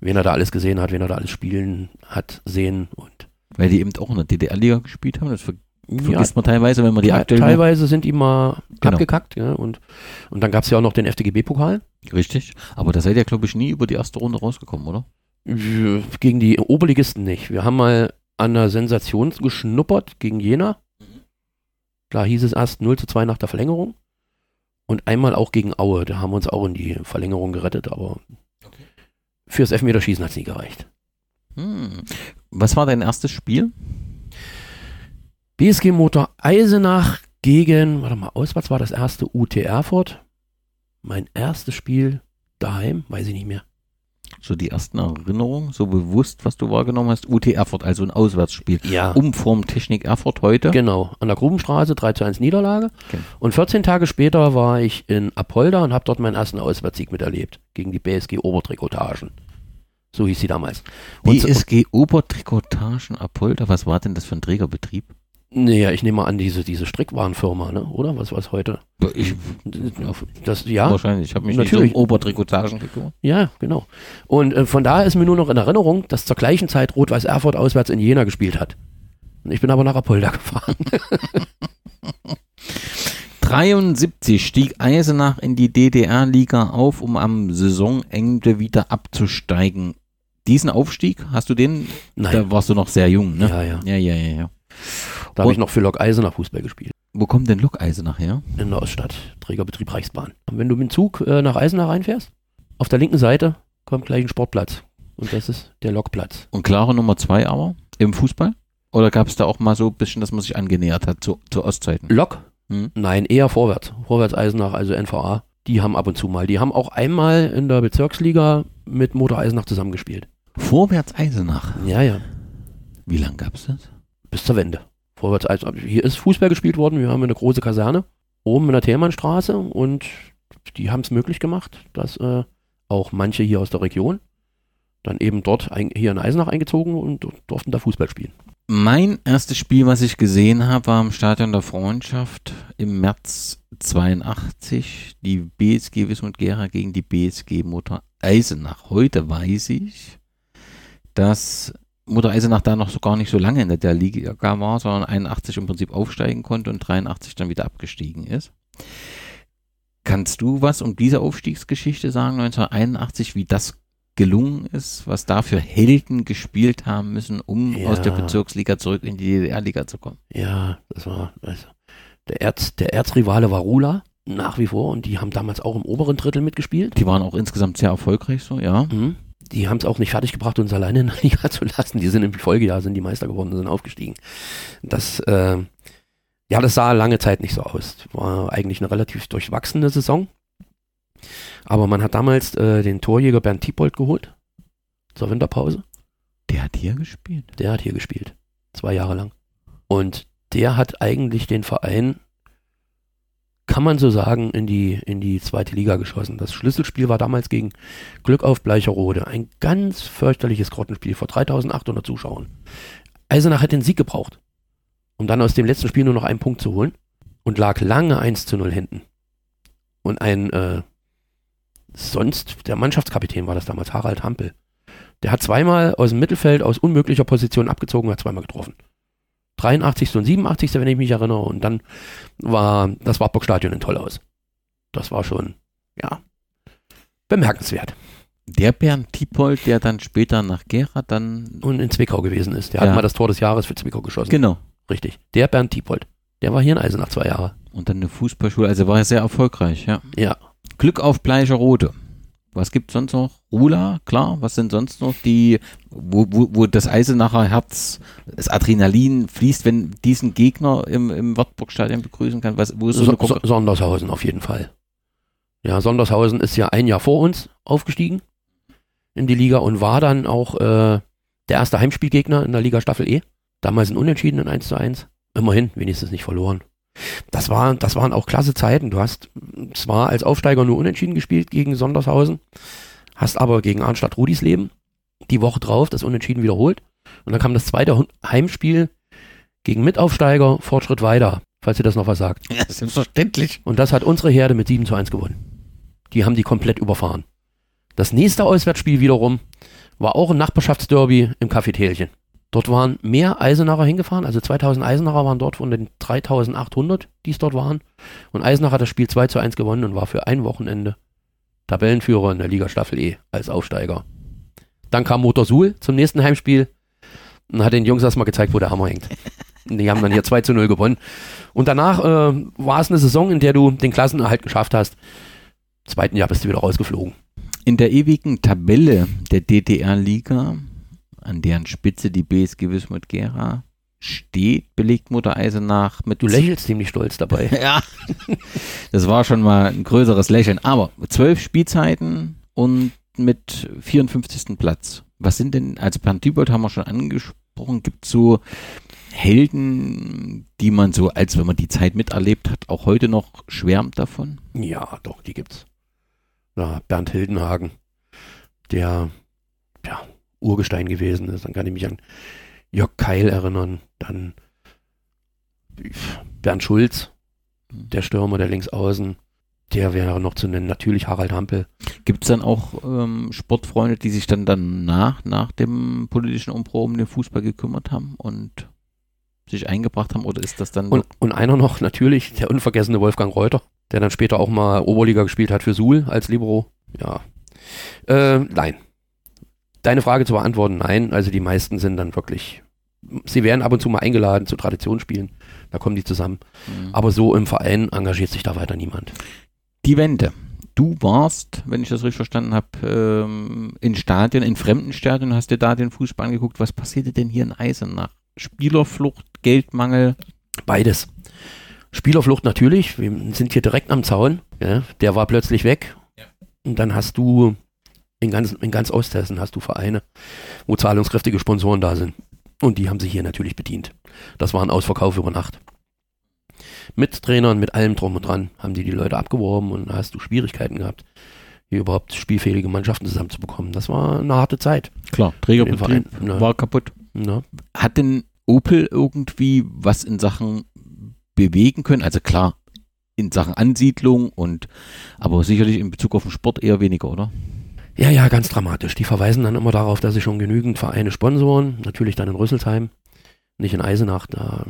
Wen er da alles gesehen hat, wen er da alles spielen hat, sehen und Weil die eben auch in der DDR-Liga gespielt haben. Das ver ja, vergisst man teilweise, wenn man die aktuell teilweise sind die mal Genau. abgekackt. Ja, und, und dann gab es ja auch noch den FDGB-Pokal. Richtig. Aber da seid ihr, glaube ich, nie über die erste Runde rausgekommen, oder? Gegen die Oberligisten nicht. Wir haben mal an der Sensation geschnuppert gegen Jena. Da hieß es erst 0 zu 2 nach der Verlängerung. Und einmal auch gegen Aue. Da haben wir uns auch in die Verlängerung gerettet, aber fürs Elfmeterschießen hat es nie gereicht. Hm. Was war dein erstes Spiel? BSG Motor Eisenach gegen, warte mal, auswärts war das erste UT Erfurt. Mein erstes Spiel daheim, weiß ich nicht mehr. So die ersten Erinnerungen, so bewusst, was du wahrgenommen hast. UT Erfurt, also ein Auswärtsspiel. Ja. Umform Technik Erfurt heute. Genau, an der Grubenstraße 3 zu 1 Niederlage. Okay. Und 14 Tage später war ich in Apolda und habe dort meinen ersten Auswärtssieg miterlebt. Gegen die BSG Obertrikotagen. So hieß sie damals. Und BSG Obertrikotagen Apolda, was war denn das für ein Trägerbetrieb? Naja, ich nehme mal an, diese, diese Strickwarenfirma, ne? oder? Was was heute? Ich, Das, ja, wahrscheinlich, ich habe mich Natürlich. nicht um Obertrikotagen gekümmert. ja, genau. Und äh, von daher ist mir nur noch in Erinnerung, dass zur gleichen Zeit Rot-Weiß Erfurt auswärts in Jena gespielt hat. Ich bin aber nach Apolda gefahren. 1973 stieg Eisenach in die DDR-Liga auf, um am Saisonende wieder abzusteigen. Diesen Aufstieg, hast du den? Nein. Da warst du noch sehr jung, ne? Ja, ja. Ja, ja, ja. ja. Da habe ich noch für Lok Eisenach Fußball gespielt. Wo kommt denn Lok Eisenach her? In der Oststadt. Trägerbetrieb Reichsbahn. Und wenn du mit dem Zug äh, nach Eisenach reinfährst, auf der linken Seite kommt gleich ein Sportplatz. Und das ist der Lokplatz. Und klare Nummer zwei aber im Fußball? Oder gab es da auch mal so ein bisschen, dass man sich angenähert hat zu, zu Ostzeiten? Lok? Hm. Nein, eher vorwärts. Vorwärts Eisenach, also NVA. Die haben ab und zu mal. Die haben auch einmal in der Bezirksliga mit Motor Eisenach zusammengespielt. Vorwärts Eisenach. Ja, ja. Wie lange gab es das? Bis zur Wende. Vorwärts Eisenach. Hier ist Fußball gespielt worden. Wir haben eine große Kaserne oben in der Thälmannstraße und die haben es möglich gemacht, dass äh, auch manche hier aus der Region dann eben dort ein, hier in Eisenach eingezogen und durften da Fußball spielen. Mein erstes Spiel, was ich gesehen habe, war im Stadion der Freundschaft im März 82. Die BSG Wismut Gera gegen die BSG Mutter Eisenach. Heute weiß ich, dass Mutter Eisenach da noch so gar nicht so lange in der Liga war, sondern 81 im Prinzip aufsteigen konnte und 83 dann wieder abgestiegen ist. Kannst du was um diese Aufstiegsgeschichte sagen, 1981, wie das gelungen ist, was da für Helden gespielt haben müssen, um Ja. aus der Bezirksliga zurück in die DDR-Liga zu kommen? Ja, das war also der, Erz, der Erzrivale war Rula nach wie vor und die haben damals auch im oberen Drittel mitgespielt. Die waren auch insgesamt sehr erfolgreich so, ja. Mhm. Die haben es auch nicht fertiggebracht, uns alleine in der Liga zu lassen. Die sind im Folgejahr sind die Meister geworden sind aufgestiegen. Das, äh, ja, das sah lange Zeit nicht so aus. War eigentlich eine relativ durchwachsene Saison. Aber man hat damals äh, den Torjäger Bernd Tiepold geholt zur Winterpause. Der hat hier gespielt. Der hat hier gespielt. Zwei Jahre lang. Und der hat eigentlich den Verein, kann man so sagen, in die, in die zweite Liga geschossen. Das Schlüsselspiel war damals gegen Glück auf Bleicherode. Ein ganz fürchterliches Grottenspiel vor 3800 Zuschauern. Eisenach hat den Sieg gebraucht, um dann aus dem letzten Spiel nur noch einen Punkt zu holen und lag lange 1 zu 0 hinten. Und ein, äh, sonst, der Mannschaftskapitän war das damals, Harald Hampel. Der hat zweimal aus dem Mittelfeld aus unmöglicher Position abgezogen und hat zweimal getroffen. 83. und 87. wenn ich mich erinnere. Und dann war das Wartburg-Stadion in Tollhaus. Das war schon, ja, bemerkenswert. Der Bernd Tiepold, der dann später nach Gera dann. Und in Zwickau gewesen ist. Der Ja. hat mal das Tor des Jahres für Zwickau geschossen. Genau. Richtig. Der Bernd Tiepold. Der war hier in Eisenach zwei Jahre. Und dann eine Fußballschule, also war er sehr erfolgreich, ja. Ja. Glück auf Bleicherode. Was gibt sonst noch? Rula, klar. Was sind sonst noch die, wo, wo, wo das Eisenacher Herz, das Adrenalin fließt, wenn diesen Gegner im, im Wartburg-Stadion begrüßen kann? Was, wo ist so So, eine Sondershausen auf jeden Fall. Ja, Sondershausen ist ja ein Jahr vor uns aufgestiegen in die Liga und war dann auch äh, der erste Heimspielgegner in der Liga Staffel E. Damals ein Unentschieden in 1 zu 1. Immerhin, wenigstens nicht verloren. Das, war, das waren auch klasse Zeiten. Du hast zwar als Aufsteiger nur Unentschieden gespielt gegen Sondershausen, hast aber gegen Arnstadt Rudisleben die Woche drauf das Unentschieden wiederholt. Und dann kam das zweite Heimspiel gegen Mitaufsteiger Fortschritt weiter, falls ihr das noch was sagt. Ja, selbstverständlich. Und das hat unsere Herde mit 7 zu 1 gewonnen. Die haben die komplett überfahren. Das nächste Auswärtsspiel wiederum war auch ein Nachbarschaftsderby im Café Tälchen. Dort waren mehr Eisenacher hingefahren, also 2000 Eisenacher waren dort von den 3800, die es dort waren. Und Eisenach hat das Spiel 2 zu 1 gewonnen und war für ein Wochenende Tabellenführer in der Liga Staffel E als Aufsteiger. Dann kam Motor Suhl zum nächsten Heimspiel und hat den Jungs erstmal gezeigt, wo der Hammer hängt. Die haben dann hier 2 zu 0 gewonnen. Und danach äh, war es eine Saison, in der du den Klassenerhalt geschafft hast. Im zweiten Jahr bist du wieder rausgeflogen. In der ewigen Tabelle der DDR-Liga, an deren Spitze die BSG Wismut Gera steht, belegt Mutter Eisenach mit Du lächelst ziemlich stolz dabei. Ja, das war schon mal ein größeres Lächeln. Aber zwölf Spielzeiten und mit 54. Platz. Was sind denn, also Bernd Dübold haben wir schon angesprochen, gibt es so Helden, die man so, als wenn man die Zeit miterlebt hat, auch heute noch schwärmt davon? Ja, doch, die gibt's. Ja, Bernd Hildenhagen, der ja, Urgestein gewesen ist. Dann kann ich mich an Jörg Keil erinnern. Dann Bernd Schulz, der Stürmer, der Linksaußen. Der wäre noch zu nennen. Natürlich Harald Hampel. Gibt es dann auch ähm, Sportfreunde, die sich dann danach, nach dem politischen Umbruch um den Fußball gekümmert haben und sich eingebracht haben oder ist das dann Und, und einer noch, natürlich, der unvergessene Wolfgang Reuter, der dann später auch mal Oberliga gespielt hat für Suhl als Libero. Ja. Äh, nein. Deine Frage zu beantworten, nein. Also die meisten sind dann wirklich, sie werden ab und zu mal eingeladen zu Traditionsspielen. Da kommen die zusammen. Mhm. Aber so im Verein engagiert sich da weiter niemand. die Wende? Du warst, wenn ich das richtig verstanden habe, ähm, in Stadien, in fremden Stadien, hast dir da den Fußball angeguckt. Was passierte denn hier in Eisenach? Spielerflucht, Geldmangel? Beides. Spielerflucht natürlich, wir sind hier direkt am Zaun. Ja, der war plötzlich weg. Und dann hast du in ganz, in ganz Osthessen hast du Vereine, wo zahlungskräftige Sponsoren da sind. Und die haben sich hier natürlich bedient. Das war ein Ausverkauf über Nacht. Mit Trainern, mit allem drum und dran haben die die Leute abgeworben und hast du Schwierigkeiten gehabt, hier überhaupt spielfähige Mannschaften zusammenzubekommen. Das war eine harte Zeit. Klar, Trägerbetrieb ne. war kaputt. Ja. Hat denn Opel irgendwie was in Sachen bewegen können? Also klar, in Sachen Ansiedlung und aber sicherlich in Bezug auf den Sport eher weniger, oder? Ja, ja, ganz dramatisch. Die verweisen dann immer darauf, dass sie schon genügend Vereine sponsoren. Natürlich dann in Rüsselsheim, nicht in Eisenach. Da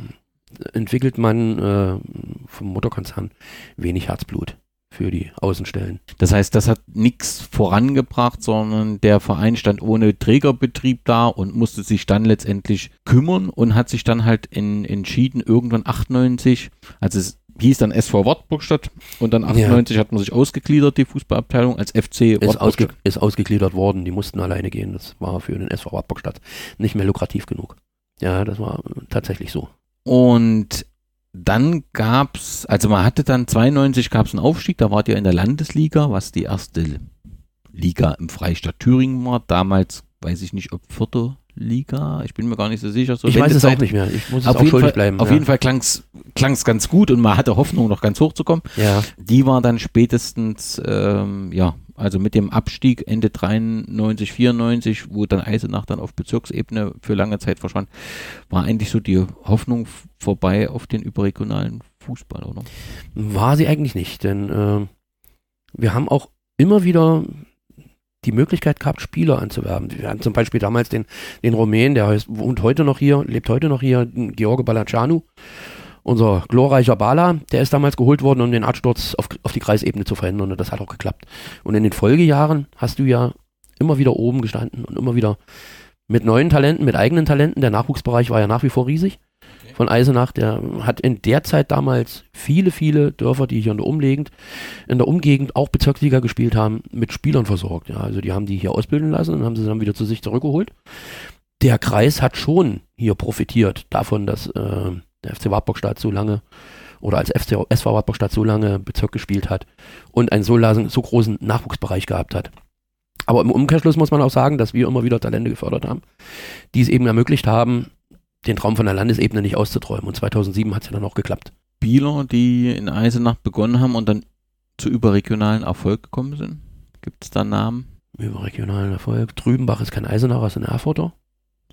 entwickelt man äh, vom Mutterkonzern wenig Herzblut für die Außenstellen. Das heißt, das hat nichts vorangebracht, sondern der Verein stand ohne Trägerbetrieb da und musste sich dann letztendlich kümmern und hat sich dann halt in, entschieden, irgendwann 98, also es hieß dann SV Wartburgstadt und dann 98 hat man sich ausgegliedert, die Fußballabteilung, als FC Ist, ausge ist ausgegliedert worden, die mussten alleine gehen. Das war für den SV Wartburgstadt nicht mehr lukrativ genug. Ja, das war tatsächlich so. Und dann gab's, also man hatte dann 92 gab's einen Aufstieg, da wart ihr in der Landesliga, was die erste Liga im Freistaat Thüringen war. Damals weiß ich nicht, ob vierte Liga, ich bin mir gar nicht so sicher. So ich weiß es Wendezeit. auch nicht mehr. Ich muss es Auf, auch jeden schuldig Fall, bleiben. auf ja. jeden Fall klang's klang's ganz gut und man hatte Hoffnung, noch ganz hoch zu kommen. Ja, Die war dann spätestens, ähm, ja, also mit dem Abstieg Ende 93, 94, wo dann Eisenach dann auf Bezirksebene für lange Zeit verschwand, war eigentlich so die Hoffnung vorbei auf den überregionalen Fußball, oder? War sie eigentlich nicht, denn äh, wir haben auch immer wieder die Möglichkeit gehabt, Spieler anzuwerben. Wir hatten zum Beispiel damals den, den Rumän, der heißt, wohnt heute noch hier, lebt heute noch hier, George Balacanu, unser glorreicher Bala, der ist damals geholt worden, um den Absturz auf, auf die Kreisebene zu verhindern und das hat auch geklappt. Und in den Folgejahren hast du ja immer wieder oben gestanden und immer wieder mit neuen Talenten, mit eigenen Talenten. Der Nachwuchsbereich war ja nach wie vor riesig von Eisenach, der hat in der Zeit damals viele, viele Dörfer, die hier in der Umgegend, in der Umgegend auch Bezirksliga gespielt haben, mit Spielern versorgt. Ja, also die haben die hier ausbilden lassen und haben sie dann wieder zu sich zurückgeholt. Der Kreis hat schon hier profitiert davon, dass äh, der FC Wartburgstadt so lange oder als FC, SV Wartburgstadt so lange Bezirk gespielt hat und einen so, lasen- so großen Nachwuchsbereich gehabt hat. Aber im Umkehrschluss muss man auch sagen, dass wir immer wieder Talente gefördert haben, die es eben ermöglicht haben, den Traum von der Landesebene nicht auszuträumen. Und 2007 hat es ja dann auch geklappt. Spieler, die in Eisenach begonnen haben und dann zu überregionalen Erfolg gekommen sind? Gibt es da Namen? Über regionalen Erfolg. Trübenbach ist kein Eisenacher, ist ein Erfurter.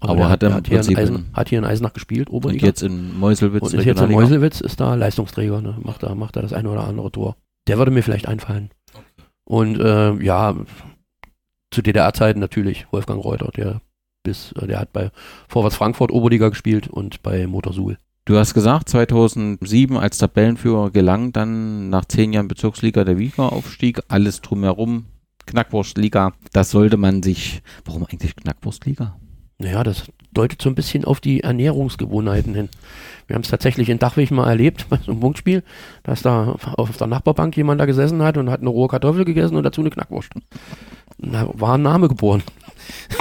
Aber der hat er hat, hier in Prinzip Eisen, in- hat hier in Eisenach gespielt, Und Oberliga. jetzt in Meuselwitz. Und ist jetzt in? Meuselwitz ist da Leistungsträger, ne? macht, da, macht da das eine oder andere Tor. Der würde mir vielleicht einfallen. Und äh, ja, zu DDR-Zeiten natürlich Wolfgang Reuter, der bis, äh, der hat bei Vorwärts Frankfurt Oberliga gespielt und bei Motor Suhl. Du hast gesagt, 2007 als Tabellenführer gelang dann nach zehn Jahren Bezirksliga der Wiederaufstieg, alles drumherum, Knackwurstliga. Das sollte man sich, warum eigentlich Knackwurstliga? Naja, das deutet so ein bisschen auf die Ernährungsgewohnheiten hin. Wir haben es tatsächlich in Dachwig mal erlebt, bei so einem Punktspiel, dass da auf der Nachbarbank jemand da gesessen hat und hat eine rohe Kartoffel gegessen und dazu eine Knackwurst. Da war ein Name geboren.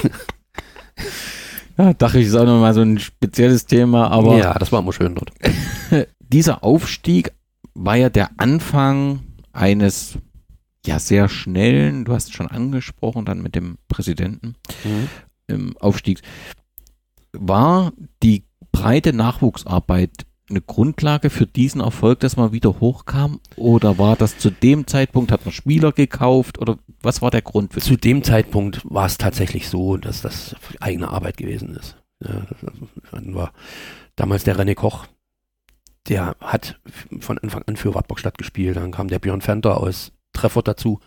Ja, dachte ich, ist auch nochmal so ein spezielles Thema, aber ja, das war immer schön dort. dieser Aufstieg war ja der Anfang eines ja sehr schnellen, du hast es schon angesprochen, dann mit dem Präsidenten im Aufstieg. War die breite Nachwuchsarbeit eine Grundlage für diesen Erfolg, dass man wieder hochkam? Oder war das zu dem Zeitpunkt, hat man Spieler gekauft? Oder was war der Grund für Zu dem Zeitpunkt war es tatsächlich so, dass das eigene Arbeit gewesen ist. Ja, hatten wir damals der René Koch, der hat von Anfang an für Wartburgstadt gespielt. Dann kam der Björn Fenter aus Treffert dazu.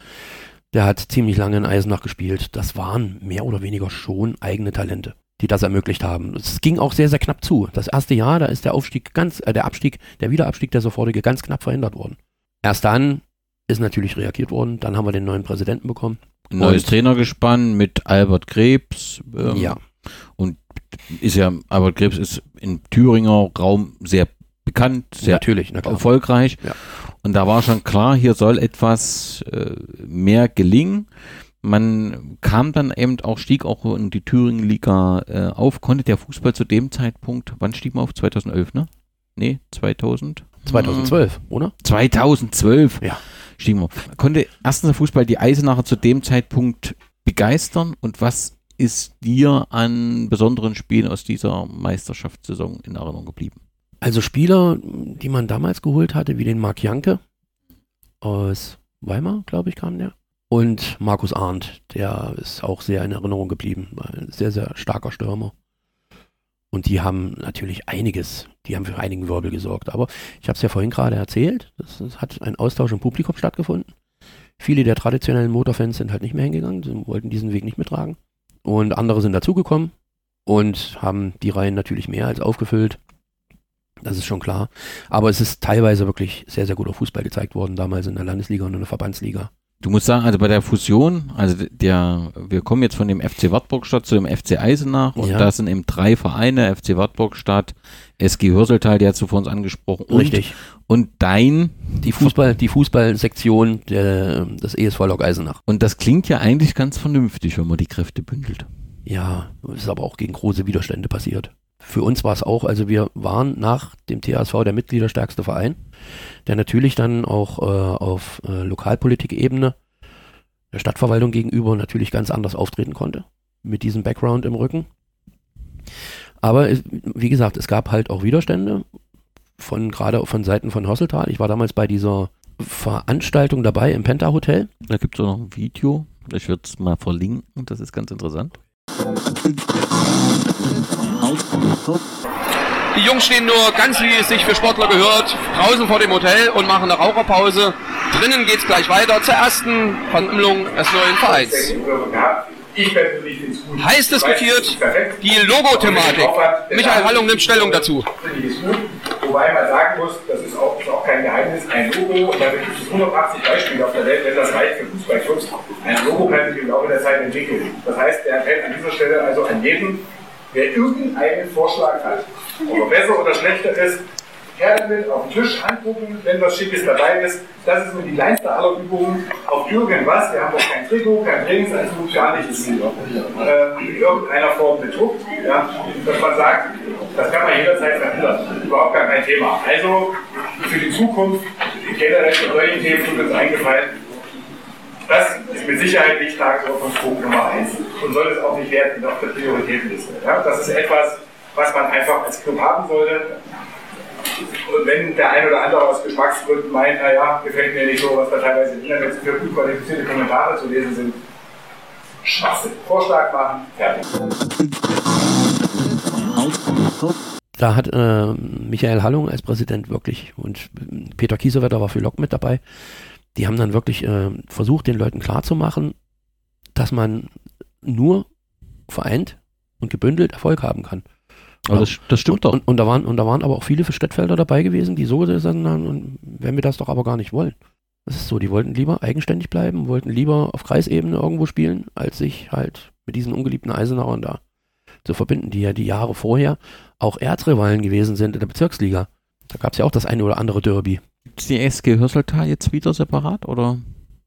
Der hat ziemlich lange in Eisenach gespielt. Das waren mehr oder weniger schon eigene Talente. die das ermöglicht haben. Es ging auch sehr, sehr knapp zu. Das erste Jahr, da ist der Aufstieg ganz, äh, der Abstieg, der Wiederabstieg, der sofortige, ganz knapp verhindert worden. Erst dann ist natürlich reagiert worden. Dann haben wir den neuen Präsidenten bekommen. Neues Trainergespann mit Albert Krebs. ähm, ja, Und ist ja, Albert Krebs ist im Thüringer Raum sehr bekannt, sehr natürlich, erfolgreich. Ja. Und da war schon klar, hier soll etwas äh, mehr gelingen. Man kam dann eben auch, stieg auch in die Thüringen-Liga äh, auf, konnte der Fußball zu dem Zeitpunkt, wann stieg man auf? 2011, ne? Nee, 2000? 2012, oder? 2012 Ja. stiegen wir. Konnte erstens der Fußball die Eisenacher zu dem Zeitpunkt begeistern und was ist dir an besonderen Spielen aus dieser Meisterschaftssaison in Erinnerung geblieben? Also Spieler, die man damals geholt hatte, wie den Marc Janke aus Weimar, glaube ich, kam der. Und Markus Arndt, der ist auch sehr in Erinnerung geblieben. war ein Sehr, sehr starker Stürmer. Und die haben natürlich einiges, die haben für einigen Wirbel gesorgt. Aber ich habe es ja vorhin gerade erzählt, es, es hat ein Austausch im Publikum stattgefunden. Viele der traditionellen Motorfans sind halt nicht mehr hingegangen, sie wollten diesen Weg nicht mittragen. Und andere sind dazugekommen und haben die Reihen natürlich mehr als aufgefüllt. Das ist schon klar. Aber es ist teilweise wirklich sehr, sehr guter Fußball gezeigt worden, damals in der Landesliga und in der Verbandsliga. Du musst sagen, also bei der Fusion, also der, wir kommen jetzt von dem FC Wartburgstadt zu dem FC Eisenach und Ja. da sind eben drei Vereine, FC Wartburgstadt, SG Hürseltal, der hast du vor uns angesprochen, und, Richtig. und dein, Die Fußball, die Fußballsektion der, des ESV Lok Eisenach. und das klingt ja eigentlich ganz vernünftig, wenn man die Kräfte bündelt. Ja, ist aber auch gegen große Widerstände passiert. Für uns war es auch, also wir waren nach dem THSV der mitgliederstärkste Verein, der natürlich dann auch äh, auf äh, Lokalpolitik-Ebene der Stadtverwaltung gegenüber natürlich ganz anders auftreten konnte, mit diesem Background im Rücken. Aber es, wie gesagt, es gab halt auch Widerstände von gerade von Seiten von Hosseltal. Ich war damals bei dieser Veranstaltung dabei im Penta Hotel. Da gibt es auch noch ein Video, ich würde es mal verlinken, das ist ganz interessant. Die Jungs stehen nur ganz wie es sich für Sportler gehört, draußen vor dem Hotel und machen eine Raucherpause. Drinnen geht's gleich weiter zur ersten Versammlung des neuen Vereins. Ich persönlich finde es gut. Heiß diskutiert die Logothematik. Michael Hallung nimmt Stellung dazu. Finde ich es gut. Wobei man sagen muss, das ist auch, ist auch kein Geheimnis, ein Logo, und da gibt es 180 Beispiele auf der Welt, wenn das reicht für Fußballclubs, ein Logo kann sich im Laufe der Zeit entwickeln. Das heißt, er fällt an dieser Stelle also an jeden, wer irgendeinen Vorschlag hat, ob er besser oder schlechter ist, her damit, auf den Tisch angucken, wenn was Schickes dabei ist. Das ist nur die kleinste aller Übungen. Auf irgendwas, wir haben auch kein Trikot, kein Trainingsanzug, gar nichts äh, in irgendeiner Form bedruckt. Ja, dass man sagt, das kann man jederzeit verändern. Überhaupt gar kein Thema. Also für die Zukunft, generell für solche Themen tut uns eingefallen, das ist mit Sicherheit nicht Tagesordnungspunkt Nummer eins und soll es auch nicht werden auf der Prioritätenliste. Ja, das ist etwas, was man einfach als Club haben sollte. Und wenn der ein oder andere aus Geschmacksgründen meint, naja, gefällt mir nicht so, was da teilweise im Internet für gut qualifizierte Kommentare zu lesen sind, Schwachsinn. Vorschlag machen, fertig. Da hat äh, Michael Hallung als Präsident wirklich und Peter Kiesewetter war für Lok mit dabei. Die haben dann wirklich äh, versucht, den Leuten klarzumachen, dass man nur vereint und gebündelt Erfolg haben kann. Aber das, das stimmt doch. Und, und, da waren, und da waren aber auch viele für Städtfelder dabei gewesen, die so gesagt haben, und wenn wir das doch aber gar nicht wollen. Das ist so, die wollten lieber eigenständig bleiben, wollten lieber auf Kreisebene irgendwo spielen, als sich halt mit diesen ungeliebten Eisenauern da zu verbinden, die ja die Jahre vorher auch Erzrivalen gewesen sind in der Bezirksliga. Da gab es ja auch das eine oder andere Derby. Ist die SG Hürseltal jetzt wieder separat oder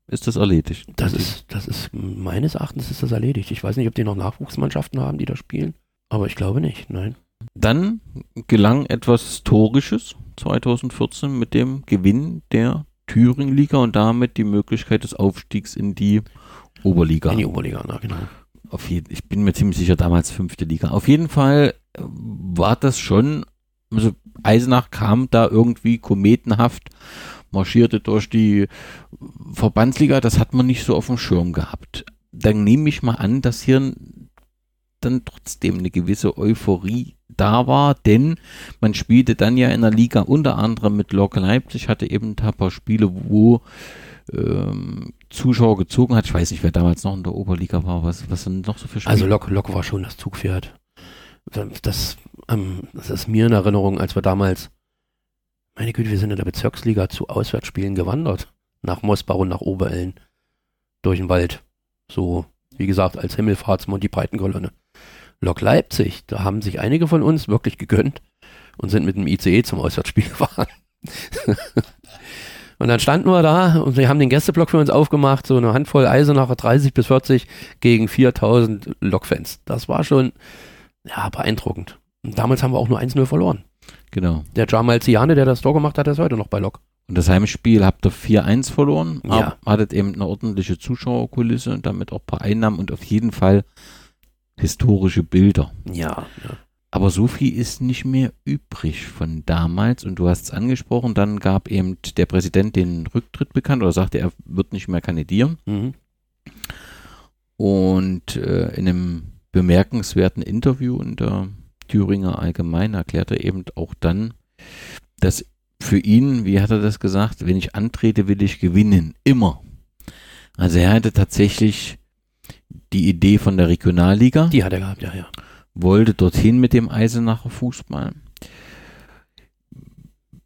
ist das erledigt? Das ist, das ist, meines Erachtens ist das erledigt. Ich weiß nicht, ob die noch Nachwuchsmannschaften haben, die da spielen, aber ich glaube nicht, nein. Dann gelang etwas Historisches 2014 mit dem Gewinn der Thüringen-Liga und damit die Möglichkeit des Aufstiegs in die Oberliga. In die Oberliga, na genau. Auf jeden, ich bin mir ziemlich sicher, damals fünfte Liga. Auf jeden Fall äh, war das schon, also Eisenach kam da irgendwie kometenhaft, marschierte durch die Verbandsliga, das hat man nicht so auf dem Schirm gehabt. Dann nehme ich mal an, dass hier dann trotzdem eine gewisse Euphorie da war, denn man spielte dann ja in der Liga unter anderem mit Lok Leipzig, hatte eben ein paar Spiele, wo ähm, Zuschauer gezogen hat. Ich weiß nicht, wer damals noch in der Oberliga war, was, was sind noch so für Spiele? Also Lok, Lok war schon das Zugpferd. das, ähm, das ist mir in Erinnerung, als wir damals, meine Güte, wir sind in der Bezirksliga zu Auswärtsspielen gewandert. Nach Mosbach und nach Obereln. Durch den Wald. So, wie gesagt, als Himmelfahrtsmond die Breitenkolonne. Lok Leipzig, da haben sich einige von uns wirklich gegönnt und sind mit dem ICE zum Auswärtsspiel gefahren. und dann standen wir da und wir haben den Gästeblock für uns aufgemacht, so eine Handvoll Eisenacher 30 bis 40 gegen 4000 Lokfans. Das war schon ja, beeindruckend. Und damals haben wir auch nur 1-0 verloren. Genau. Der Jamal Ziane, der das Tor gemacht hat, der ist heute noch bei Lok. Und das Heimspiel habt ihr 4-1 verloren, Ja. hattet eben eine ordentliche Zuschauerkulisse und damit auch ein paar Einnahmen und auf jeden Fall historische Bilder. Ja, ja. Aber so viel ist nicht mehr übrig von damals und du hast es angesprochen, dann gab eben der Präsident den Rücktritt bekannt oder sagte, er wird nicht mehr kandidieren Mhm. und äh, in einem bemerkenswerten Interview in der Thüringer Allgemein erklärte er eben auch dann, dass für ihn, wie hat er das gesagt, wenn ich antrete, will ich gewinnen, immer. Also er hatte tatsächlich die Idee von der Regionalliga Die hat er gehabt, ja, ja. wollte dorthin mit dem Eisenacher Fußball.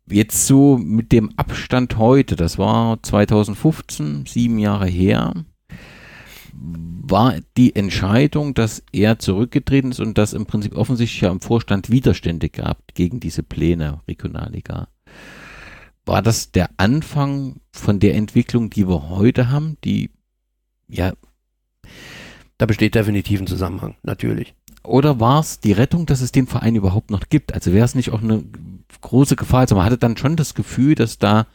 Jetzt so mit dem Abstand heute, das war 2015, sieben Jahre her, war die Entscheidung, dass er zurückgetreten ist und dass im Prinzip offensichtlich ja im Vorstand Widerstände gab gegen diese Pläne Regionalliga. War das der Anfang von der Entwicklung, die wir heute haben, die ja Da besteht definitiv ein Zusammenhang, natürlich. Oder war es die Rettung, dass es den Verein überhaupt noch gibt? Also wäre es nicht auch eine große Gefahr? Also man hatte dann schon das Gefühl, dass da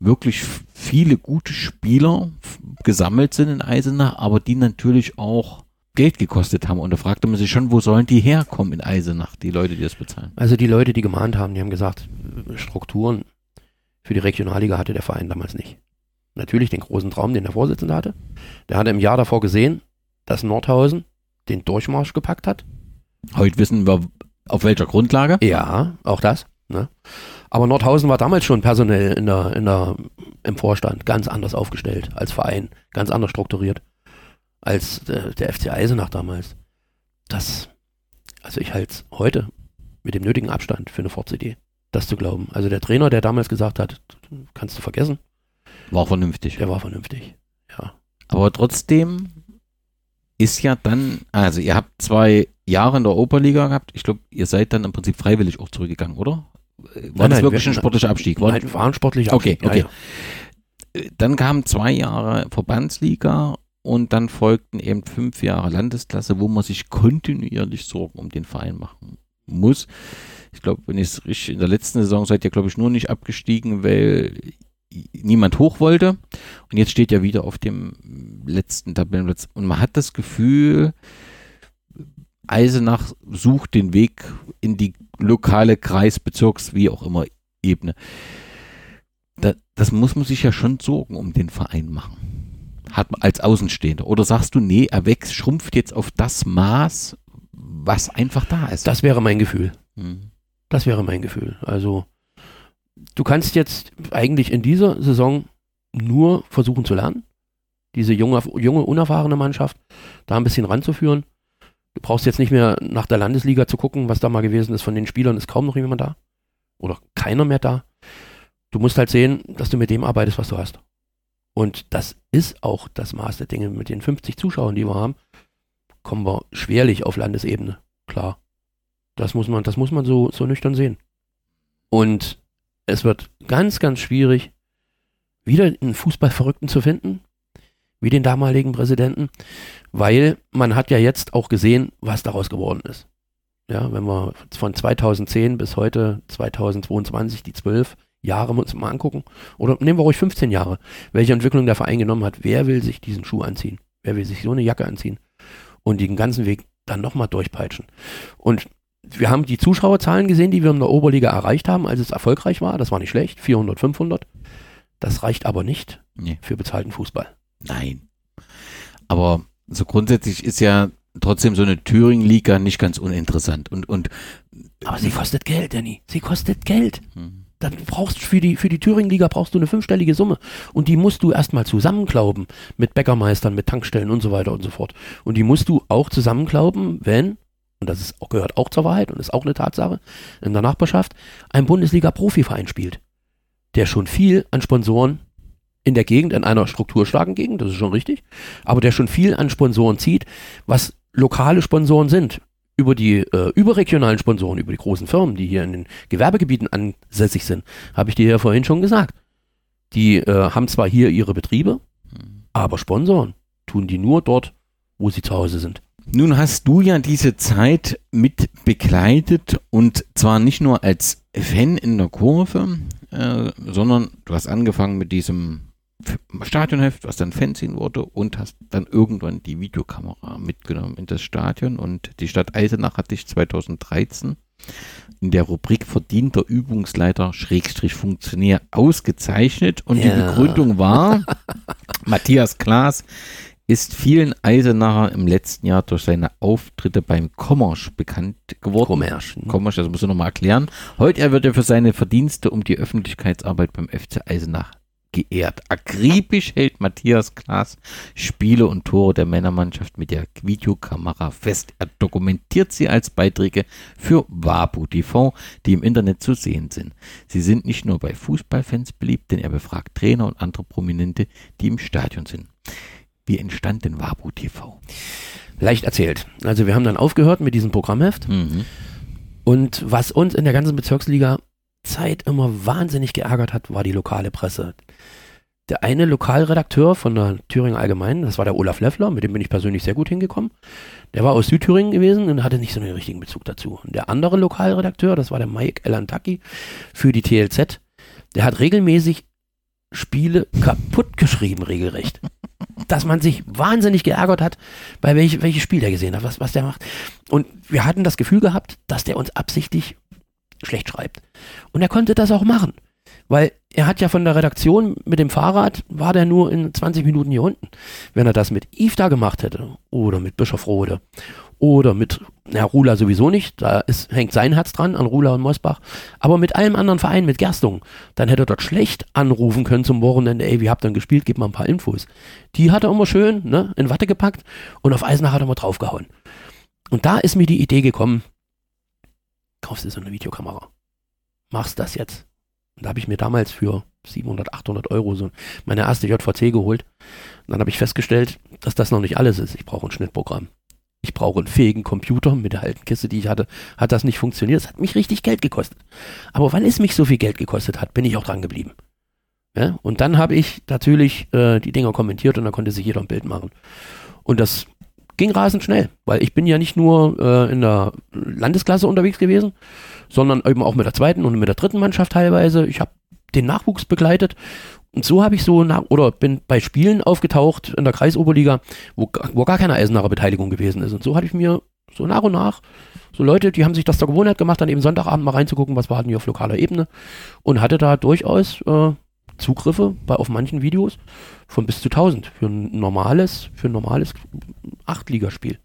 wirklich viele gute Spieler gesammelt sind in Eisenach, aber die natürlich auch Geld gekostet haben. Und da fragte man sich schon, wo sollen die herkommen in Eisenach, die Leute, die das bezahlen? Also die Leute, die gemahnt haben, die haben gesagt, Strukturen für die Regionalliga hatte der Verein damals nicht. Natürlich den großen Traum, den der Vorsitzende hatte. Der hatte im Jahr davor gesehen, dass Nordhausen den Durchmarsch gepackt hat. Heute wissen wir, auf welcher Grundlage. Ja, auch das. Ne? Aber Nordhausen war damals schon personell in der, in der, im Vorstand ganz anders aufgestellt als Verein, ganz anders strukturiert als der, der FC Eisenach damals. Das, also ich halte es heute mit dem nötigen Abstand für eine Fortidee, das zu glauben. Also der Trainer, der damals gesagt hat, kannst du vergessen, War vernünftig. der war vernünftig. Ja. Aber trotzdem ist ja dann, also ihr habt zwei Jahre in der Oberliga gehabt. Ich glaube, ihr seid dann im Prinzip freiwillig auch zurückgegangen, oder? War Nein, das nein, wirklich wir- ein sportlicher Abstieg? War, Nein, war ein sportlicher Okay, Abstieg, okay. Ja, Äh, Dann kamen zwei Jahre Verbandsliga und dann folgten eben fünf Jahre Landesklasse, wo man sich kontinuierlich Sorgen um den Verein machen muss. Ich glaube, wenn ich es richtig, in der letzten Saison seid ihr, glaube ich, nur nicht abgestiegen, weil niemand hoch wollte. Und jetzt steht ja wieder auf dem letzten Tabellenplatz. Und man hat das Gefühl, Eisenach sucht den Weg in die lokale Kreisbezirks, wie auch immer, Ebene. Da, das muss man sich ja schon Sorgen um den Verein machen. Hat man als Außenstehender. Oder sagst du, nee, er wächst, schrumpft jetzt auf das Maß, was einfach da ist. Das wäre mein Gefühl. Hm. Das wäre mein Gefühl. Also, du kannst jetzt eigentlich in dieser Saison nur versuchen zu lernen, diese junge, junge unerfahrene Mannschaft da ein bisschen ranzuführen. Du brauchst jetzt nicht mehr nach der Landesliga zu gucken, was da mal gewesen ist. Von den Spielern ist kaum noch jemand da. Oder keiner mehr da. Du musst halt sehen, dass du mit dem arbeitest, was du hast. Und das ist auch das Maß der Dinge. Mit den 50 Zuschauern, die wir haben, kommen wir schwerlich auf Landesebene. Klar. Das muss man, das muss man so, so nüchtern sehen. Und es wird ganz, ganz schwierig, wieder einen Fußballverrückten zu finden, wie den damaligen Präsidenten, weil man hat ja jetzt auch gesehen, was daraus geworden ist. Ja, wenn wir von 2010 bis heute 2022 die zwölf Jahre uns mal angucken, oder nehmen wir ruhig 15 Jahre, welche Entwicklung der Verein genommen hat, wer will sich diesen Schuh anziehen? Wer will sich so eine Jacke anziehen? Und den ganzen Weg dann nochmal durchpeitschen. Und wir haben die Zuschauerzahlen gesehen, die wir in der Oberliga erreicht haben, als es erfolgreich war. Das war nicht schlecht, 400, 500. Das reicht aber nicht Nee. für bezahlten Fußball. Nein. Aber so grundsätzlich ist ja trotzdem so eine Thüringen-Liga nicht ganz uninteressant. Und, und Aber sie kostet Geld, Danny. Sie kostet Geld. Hm. Dann brauchst du für die, für die Thüringen-Liga brauchst du eine fünfstellige Summe. Und die musst du erstmal zusammenklauben mit Bäckermeistern, mit Tankstellen und so weiter und so fort. Und die musst du auch zusammenklauben, wenn und das ist, gehört auch zur Wahrheit und ist auch eine Tatsache, in der Nachbarschaft ein Bundesliga-Profiverein spielt, der schon viel an Sponsoren in der Gegend, in einer strukturstarken Gegend, das ist schon richtig, aber der schon viel an Sponsoren zieht, was lokale Sponsoren sind. Über die äh, überregionalen Sponsoren, über die großen Firmen, die hier in den Gewerbegebieten ansässig sind, habe ich dir ja vorhin schon gesagt. Die äh, haben zwar hier ihre Betriebe, aber Sponsoren tun die nur dort, wo sie zu Hause sind. Nun hast du ja diese Zeit mit begleitet und zwar nicht nur als Fan in der Kurve, äh, sondern du hast angefangen mit diesem Stadionheft, was dann Fanzine wurde und hast dann irgendwann die Videokamera mitgenommen in das Stadion und die Stadt Eisenach hat dich 2013 in der Rubrik verdienter Übungsleiter Schrägstrich Funktionär ausgezeichnet und die Ja. Begründung war, Matthias Klaas ist vielen Eisenacher im letzten Jahr durch seine Auftritte beim Commerce bekannt geworden. Commerce. Commerce, das muss ich nochmal erklären. Heute er wird er für seine Verdienste um die Öffentlichkeitsarbeit beim FC Eisenach geehrt. Akribisch hält Matthias Klaas Spiele und Tore der Männermannschaft mit der Videokamera fest. Er dokumentiert sie als Beiträge für Wabu TV, die im Internet zu sehen sind. Sie sind nicht nur bei Fußballfans beliebt, denn er befragt Trainer und andere Prominente, die im Stadion sind. Wie entstand denn Wabu TV? Leicht erzählt. Also wir haben dann aufgehört mit diesem Programmheft Mhm. und was uns in der ganzen Bezirksliga Zeit immer wahnsinnig geärgert hat, war die lokale Presse. Der eine Lokalredakteur von der Thüringer Allgemeinen, das war der Olaf Leffler, mit dem bin ich persönlich sehr gut hingekommen. Der war aus Südthüringen gewesen und hatte nicht so einen richtigen Bezug dazu. Und der andere Lokalredakteur, das war der Mike Elantaki für die TLZ, der hat regelmäßig Spiele kaputt geschrieben, regelrecht. Dass man sich wahnsinnig geärgert hat, bei welch, welches Spiel der gesehen hat, was, was der macht. Und wir hatten das Gefühl gehabt, dass der uns absichtlich schlecht schreibt. Und er konnte das auch machen. Weil er hat ja von der Redaktion mit dem Fahrrad, war der nur in 20 Minuten hier unten. Wenn er das mit Yves da gemacht hätte, oder mit Bischof Rode, oder mit, na, Rula sowieso nicht, da ist, hängt sein Herz dran, an Rula und Mosbach, aber mit allem anderen Verein, mit Gerstung, dann hätte er dort schlecht anrufen können zum Wochenende, ey, wie habt ihr denn gespielt, gib mal ein paar Infos. Die hat er immer schön, ne, in Watte gepackt und auf Eisenach hat er mal draufgehauen. Und da ist mir die Idee gekommen, kaufst du so eine Videokamera. Machst das jetzt. Und da habe ich mir damals für 700, 800 Euro so meine erste JVC geholt. Und dann habe ich festgestellt, dass das noch nicht alles ist. Ich brauche ein Schnittprogramm. Ich brauche einen fähigen Computer. Mit der alten Kiste, die ich hatte, hat das nicht funktioniert. Es hat mich richtig Geld gekostet. Aber weil es mich so viel Geld gekostet hat, bin ich auch dran geblieben. Ja? Und dann habe ich natürlich äh, die Dinger kommentiert und dann konnte sich jeder ein Bild machen. Und das ging rasend schnell, weil ich bin ja nicht nur äh, in der Landesklasse unterwegs gewesen, sondern eben auch mit der zweiten und mit der dritten Mannschaft teilweise. Ich habe den Nachwuchs begleitet und so habe ich so nach, oder bin bei Spielen aufgetaucht in der Kreisoberliga, wo, wo gar keine Eisenacher Beteiligung gewesen ist. Und so hatte ich mir so nach und nach so Leute, die haben sich das zur Gewohnheit gemacht, dann eben Sonntagabend mal reinzugucken, was war denn hier auf lokaler Ebene und hatte da durchaus äh, Zugriffe bei auf manchen Videos von bis zu 1000 für ein normales, für ein normales Achtligaspiel.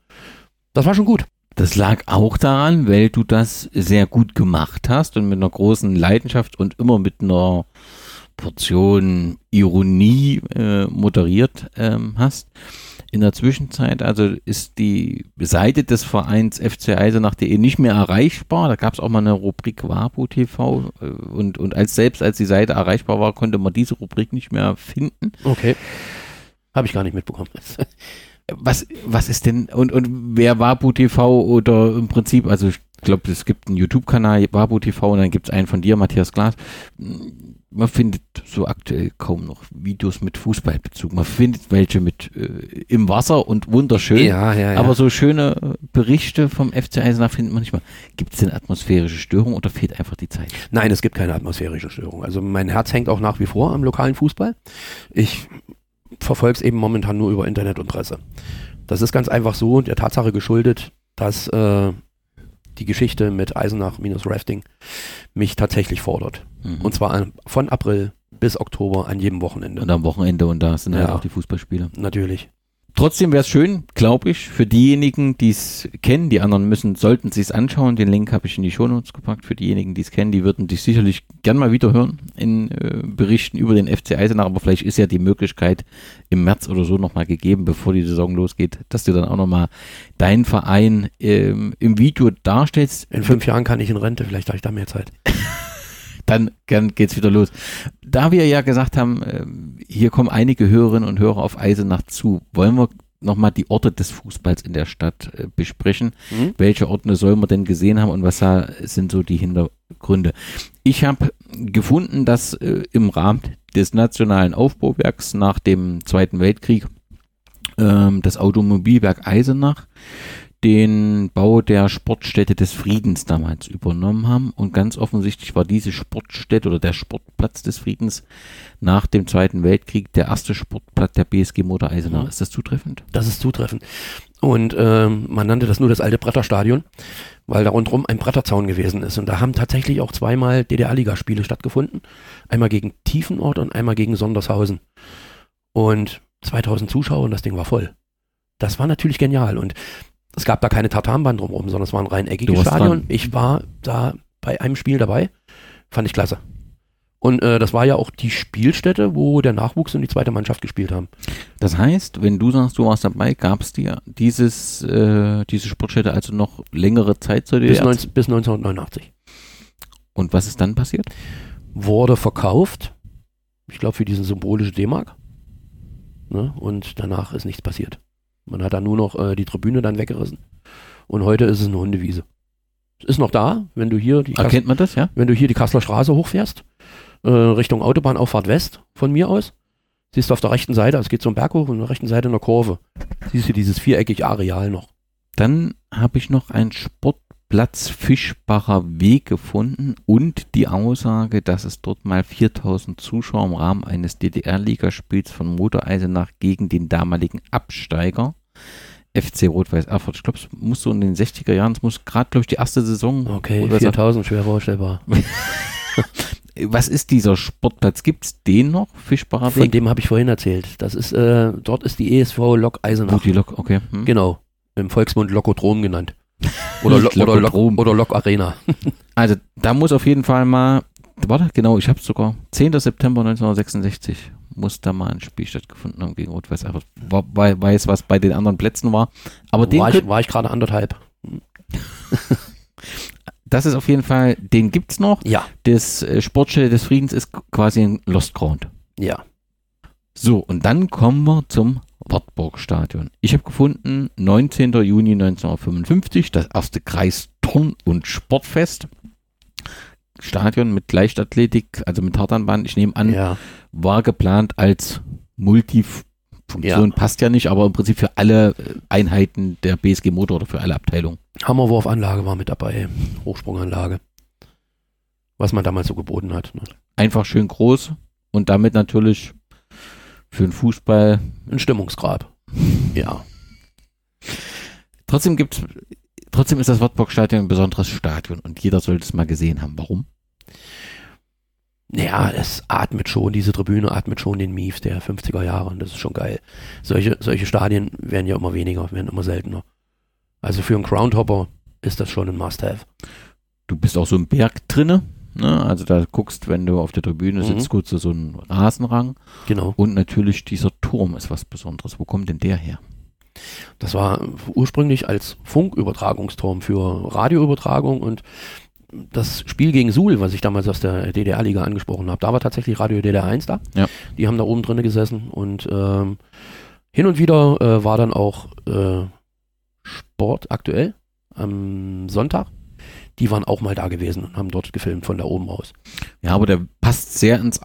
Das war schon gut. Das lag auch daran, weil du das sehr gut gemacht hast und mit einer großen Leidenschaft und immer mit einer Portion Ironie äh, moderiert ähm, hast. In der Zwischenzeit, also ist die Seite des Vereins FC Eisenach.de nicht mehr erreichbar. Da gab es auch mal eine Rubrik Wabu TV äh, und, und als selbst als die Seite erreichbar war, konnte man diese Rubrik nicht mehr finden. Okay. Habe ich gar nicht mitbekommen. Was, was ist denn, und, und wer Wabu TV oder im Prinzip, also ich glaube, es gibt einen YouTube-Kanal, Wabu TV, und dann gibt es einen von dir, Matthias Glas. Man findet so aktuell kaum noch Videos mit Fußballbezug. Man findet welche mit äh, im Wasser und wunderschön. Ja, ja, ja. Aber so schöne äh, Berichte vom FC Eisenach findet man nicht mal. Gibt es denn atmosphärische Störungen oder fehlt einfach die Zeit? Nein, es gibt keine atmosphärische Störung. Also mein Herz hängt auch nach wie vor am lokalen Fußball. Ich verfolge es eben momentan nur über Internet und Presse. Das ist ganz einfach so der Tatsache geschuldet, dass äh, die Geschichte mit Eisenach minus Rafting mich tatsächlich fordert. Mhm. Und zwar an, von April bis Oktober an jedem Wochenende. Und am Wochenende und da sind halt Ja. auch die Fußballspiele. Natürlich. Trotzdem wäre es schön, glaube ich, für diejenigen, die es kennen. Die anderen müssen, sollten sich es anschauen. Den Link habe ich in die Shownotes gepackt. Für diejenigen, die es kennen, die würden dich sicherlich gern mal wieder hören in äh, Berichten über den FC Eisenach. Aber vielleicht ist ja die Möglichkeit im März oder so nochmal gegeben, bevor die Saison losgeht, dass du dann auch nochmal deinen Verein ähm, im Video darstellst. In fünf Jahren kann ich in Rente, vielleicht habe ich da mehr Zeit. dann, dann geht's wieder los. Da wir ja gesagt haben, ähm, hier kommen einige Hörerinnen und Hörer auf Eisenach zu, wollen wir nochmal die Orte des Fußballs in der Stadt äh, besprechen. Mhm. Welche Orte soll man denn gesehen haben und was sind so die Hintergründe? Ich habe gefunden, dass äh, im Rahmen des nationalen Aufbauwerks nach dem Zweiten Weltkrieg ähm, das Automobilwerk Eisenach den Bau der Sportstätte des Friedens damals übernommen haben. Und ganz offensichtlich war diese Sportstätte oder der Sportplatz des Friedens nach dem Zweiten Weltkrieg der erste Sportplatz der BSG Motor Eisenach. Mhm. Ist das zutreffend? Das ist zutreffend. Und ähm, man nannte das nur das alte Bretterstadion, weil da rundherum ein Bretterzaun gewesen ist. Und da haben tatsächlich auch zweimal DDR-Ligaspiele stattgefunden. Einmal gegen Tiefenort und einmal gegen Sondershausen. Und 2000 Zuschauer und das Ding war voll. Das war natürlich genial. Und es gab da keine Tartanbahn drumherum, sondern es war ein rein eckiges Stadion. dran. Ich war da bei einem Spiel dabei. Fand ich klasse. Und äh, das war ja auch die Spielstätte, wo der Nachwuchs und die zweite Mannschaft gespielt haben. Das heißt, wenn du sagst, du warst dabei, gab es dir dieses, äh, diese Sportstätte also noch längere Zeit zu Bis, DDR? 19, bis 1989. Und was ist dann passiert? Wurde verkauft, ich glaube für diese symbolische D-Mark. Ne? Und danach ist nichts passiert. Man hat dann nur noch äh, die Tribüne dann weggerissen. Und heute ist es eine Hundewiese. Es ist noch da, wenn du hier die, Erkennt man das, ja? wenn du hier die Kasseler Straße hochfährst, äh, Richtung Autobahnauffahrt West von mir aus, siehst du auf der rechten Seite, es geht einen Berg hoch und auf der rechten Seite eine Kurve. Siehst du dieses viereckige Areal noch. Dann habe ich noch einen Sportplatz Fischbacher Weg gefunden und die Aussage, dass es dort mal 4000 Zuschauer im Rahmen eines DDR-Ligaspiels von Motor Eisenach gegen den damaligen Absteiger FC Rot-Weiß Erfurt. Ich glaube, es muss so in den 60er Jahren, es muss gerade, glaube ich, die erste Saison. Okay, oder so- 4000, schwer vorstellbar. Was ist dieser Sportplatz? Gibt es den noch? Fischbacher Von Weg? dem habe ich vorhin erzählt. Das ist, äh, dort ist die ESV Lok Eisenach. die Lok, okay. Hm. Genau. Im Volksmund Lokodrom genannt. Oder, Lo oder, Lok Lokodrom. oder Lok Arena. Also da muss auf jeden Fall mal, warte, genau, ich habe sogar 10. September 1966 muss da mal ein Spiel stattgefunden haben gegen Rot-Weiß wei- Weiß, was bei den anderen Plätzen war. Aber den, war, ich, war ich gerade anderthalb. das ist auf jeden Fall, den gibt's noch. Ja, Das äh, Sportstelle des Friedens ist quasi ein Lost Ground. ja. So, und dann kommen wir zum Wartburg-Stadion. Ich habe gefunden, 19. Juni 1955, das erste Kreisturn- und Sportfest. Stadion mit Leichtathletik, also mit Tartanbahn, ich nehme an, Ja, war geplant als Multifunktion, Ja. passt ja nicht, aber im Prinzip für alle äh, Einheiten der BSG Motor oder für alle Abteilungen. Hammerwurfanlage war mit dabei. Hochsprunganlage. Was man damals so geboten hat. Ne? Einfach schön groß und damit natürlich für den Fußball. Ein Stimmungsgrab. Ja. Trotzdem gibt's, trotzdem ist das Wartburg-Stadion ein besonderes Stadion und jeder sollte es mal gesehen haben. Warum? Ja, es atmet schon, diese Tribüne atmet schon den Mief der 50er Jahre und das ist schon geil. Solche, solche Stadien werden ja immer weniger, werden immer seltener. Also für einen Groundhopper ist das schon ein Must-Have. Du bist auch so im Berg drinne. Ne? Also da guckst, wenn du auf der Tribüne Mhm. sitzt, kurz so einen Rasenrang. Genau. Und natürlich dieser Turm ist was Besonderes. Wo kommt denn der her? Das war ursprünglich als Funkübertragungsturm für Radioübertragung und das Spiel gegen Suhl, was ich damals aus der DDR-Liga angesprochen habe, da war tatsächlich Radio DDR 1 da. Ja. Die haben da oben drinne gesessen und ähm, hin und wieder äh, war dann auch äh, Sport aktuell am Sonntag. Die waren auch mal da gewesen und haben dort gefilmt von da oben aus. Ja, aber der passt sehr ins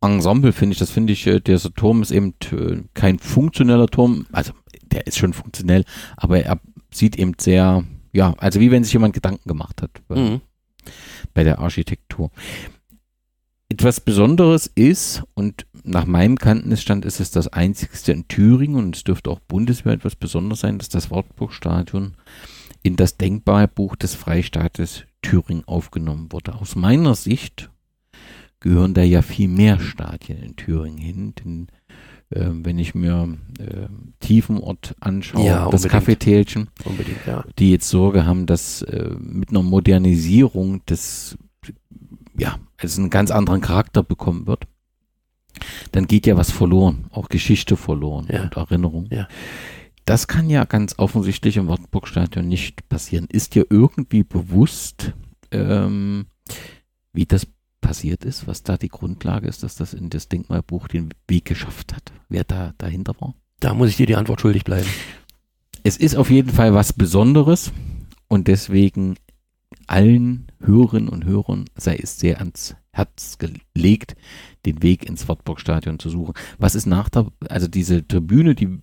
Ensemble, finde ich. Das finde ich, äh, dieser Turm ist eben kein funktioneller Turm. Also, der ist schon funktionell, aber er sieht eben sehr, ja, also wie wenn sich jemand Gedanken gemacht hat Mhm. Bei der Architektur. Etwas Besonderes ist, und nach meinem Kenntnisstand ist es das einzigste in Thüringen, und es dürfte auch bundesweit etwas Besonderes sein, dass das Wartburg-Stadion in das Denkmalbuch des Freistaates Thüringen aufgenommen wurde. Aus meiner Sicht gehören da ja viel mehr Stadien in Thüringen hin, denn wenn ich mir äh, Tiefenort anschaue, Ja, das. Kaffeetälchen, ja. die jetzt Sorge haben, dass äh, mit einer Modernisierung des, ja, es einen ganz anderen Charakter bekommen wird, dann geht ja was verloren, auch Geschichte verloren Ja. und Erinnerung. Das kann ja ganz offensichtlich im Wartburg-Stadion nicht passieren. Ist dir irgendwie bewusst, ähm, wie das passiert ist, was da die Grundlage ist, dass das in das Denkmalbuch den Weg geschafft hat? Wer da dahinter war? Da muss ich dir die Antwort schuldig bleiben. Es ist auf jeden Fall was Besonderes und deswegen allen Hörerinnen und Hörern sei es sehr ans Herz gelegt, den Weg ins Wartburg-Stadion zu suchen. Was ist nach der, also diese Tribüne, die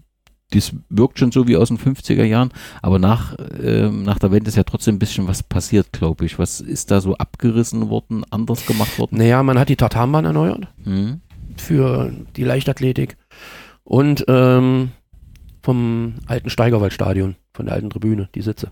das wirkt schon so wie aus den 50er Jahren, aber nach, ähm, nach der Wende ist ja trotzdem ein bisschen was passiert, glaube ich. Was ist da so abgerissen worden, anders gemacht worden? Naja, man hat die Tartanbahn erneuert Hm? für die Leichtathletik und ähm, vom alten Steigerwaldstadion, von der alten Tribüne, die Sitze.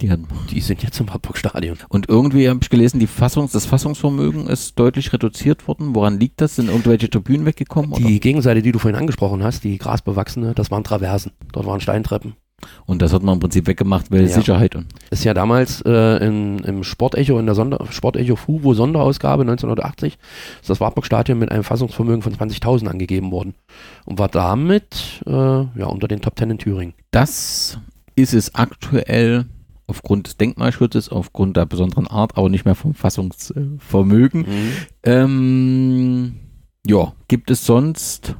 Die hatten Die sind jetzt im Wartburg-Stadion. Und irgendwie habe ich gelesen, die Fassungs-, das Fassungsvermögen ist deutlich reduziert worden. Woran liegt das? Sind irgendwelche Tribünen weggekommen? Oder? Die Gegenseite, die du vorhin angesprochen hast, die grasbewachsene, das waren Traversen. Dort waren Steintreppen. Und das hat man im Prinzip weggemacht, weil Ja. Sicherheit und. Ist ja damals äh, in, im Sportecho, in der Sonder Sportecho Fuvo Sonderausgabe 1980, ist das Wartburg-Stadion mit einem Fassungsvermögen von 20.000 angegeben worden. Und war damit äh, ja, unter den Top 10 in Thüringen. Das ist es aktuell aufgrund des Denkmalschutzes, aufgrund der besonderen Art, aber nicht mehr vom Fassungsvermögen. Ähm, ja, gibt es sonst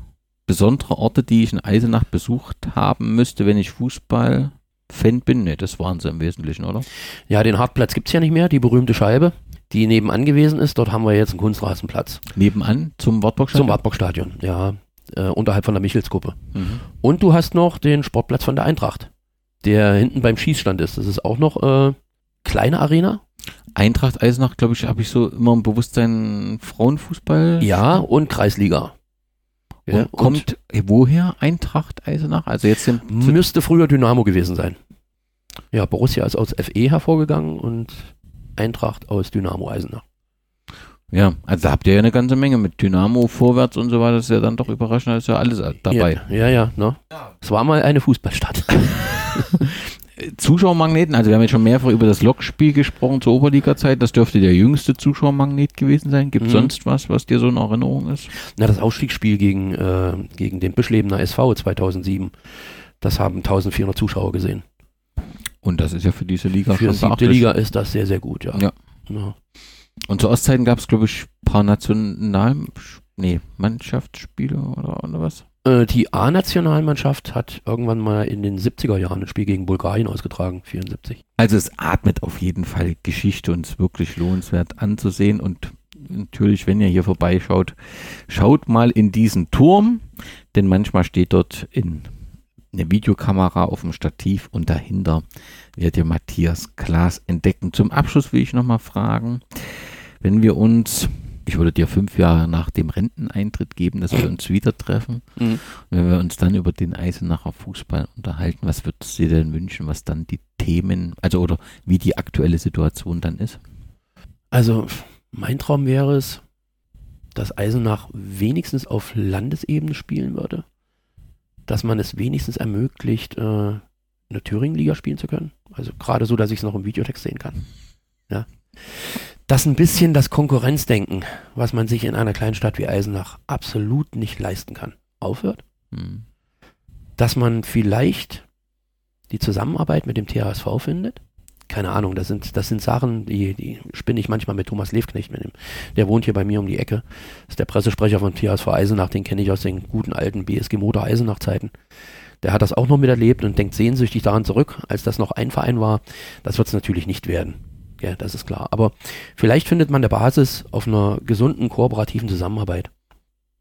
besondere Orte, die ich in Eisenach besucht haben müsste, wenn ich Fußball-Fan bin? Ne, das waren sie im Wesentlichen, oder? Ja, den Hartplatz gibt's ja nicht mehr, die berühmte Scheibe, die nebenan gewesen ist. Dort haben wir jetzt einen Kunstrasenplatz. Nebenan zum wartburg Zum Wartburg-Stadion, ja. Äh, unterhalb von der Michelsgruppe. Mhm. Und du hast noch den Sportplatz von der Eintracht, der hinten beim Schießstand ist. Das ist auch noch äh, kleine Arena. Eintracht Eisenach, glaube ich, habe ich so immer im Bewusstsein Frauenfußball. Ja, und Kreisliga. Ja, Und kommt woher Eintracht Eisenach? Also jetzt und müsste früher Dynamo gewesen sein. Ja, Borussia ist aus FE hervorgegangen und Eintracht aus Dynamo Eisenach. Ja, also da habt ihr ja eine ganze Menge mit Dynamo vorwärts und so weiter. Das ist ja dann doch überraschend, da ist ja alles dabei. Ja, ja, ja ne? Es war mal eine Fußballstadt. Zuschauermagneten, also wir haben jetzt schon mehrfach über das Lokspiel gesprochen zur Oberliga-Zeit. Das dürfte der jüngste Zuschauermagnet gewesen sein. Gibt es Mhm. sonst was, was dir so in Erinnerung ist? Na, das Ausstiegsspiel gegen, äh, gegen den Bischlebener SV 2007, das haben 1400 Zuschauer gesehen. Und das ist ja für diese Liga Für schon siebte beachtlich. Liga ist das sehr, sehr gut, ja. Ja. Ja. Und zu Ostzeiten gab es, glaube ich, ein paar National... Nee, Mannschaftsspiele oder, oder was? Äh, die A-Nationalmannschaft hat irgendwann mal in den 70er Jahren ein Spiel gegen Bulgarien ausgetragen, 74. Also es atmet auf jeden Fall Geschichte und ist wirklich lohnenswert anzusehen. Und natürlich, wenn ihr hier vorbeischaut, schaut mal in diesen Turm, denn manchmal steht dort in eine Videokamera auf dem Stativ und dahinter werdet ihr Matthias Klaas entdecken. Zum Abschluss will ich nochmal fragen, wenn wir uns, ich würde dir fünf Jahre nach dem Renteneintritt geben, dass wir uns wieder treffen, Mhm. wenn wir uns dann über den Eisenacher Fußball unterhalten, was würdest du dir denn wünschen, was dann die Themen, also oder wie die aktuelle Situation dann ist? Also, mein Traum wäre es, dass Eisenach wenigstens auf Landesebene spielen würde. Dass man es wenigstens ermöglicht, äh, eine Thüringen-Liga spielen zu können. Also gerade so, dass ich es noch im Videotext sehen kann. Ja. Dass ein bisschen das Konkurrenzdenken, was man sich in einer kleinen Stadt wie Eisenach absolut nicht leisten kann, aufhört. Hm. dass man vielleicht die Zusammenarbeit mit dem THSV findet. Keine Ahnung, das sind, das sind Sachen, die, die spinne ich manchmal mit Thomas Levknecht mit dem. Der wohnt hier bei mir um die Ecke. Ist der Pressesprecher von THSV Eisenach, den kenne ich aus den guten alten BSG Motor Eisenach Zeiten. Der hat das auch noch miterlebt und denkt sehnsüchtig daran zurück, als das noch ein Verein war. Das wird es natürlich nicht werden. Ja, das ist klar. Aber vielleicht findet man der Basis auf einer gesunden, kooperativen Zusammenarbeit.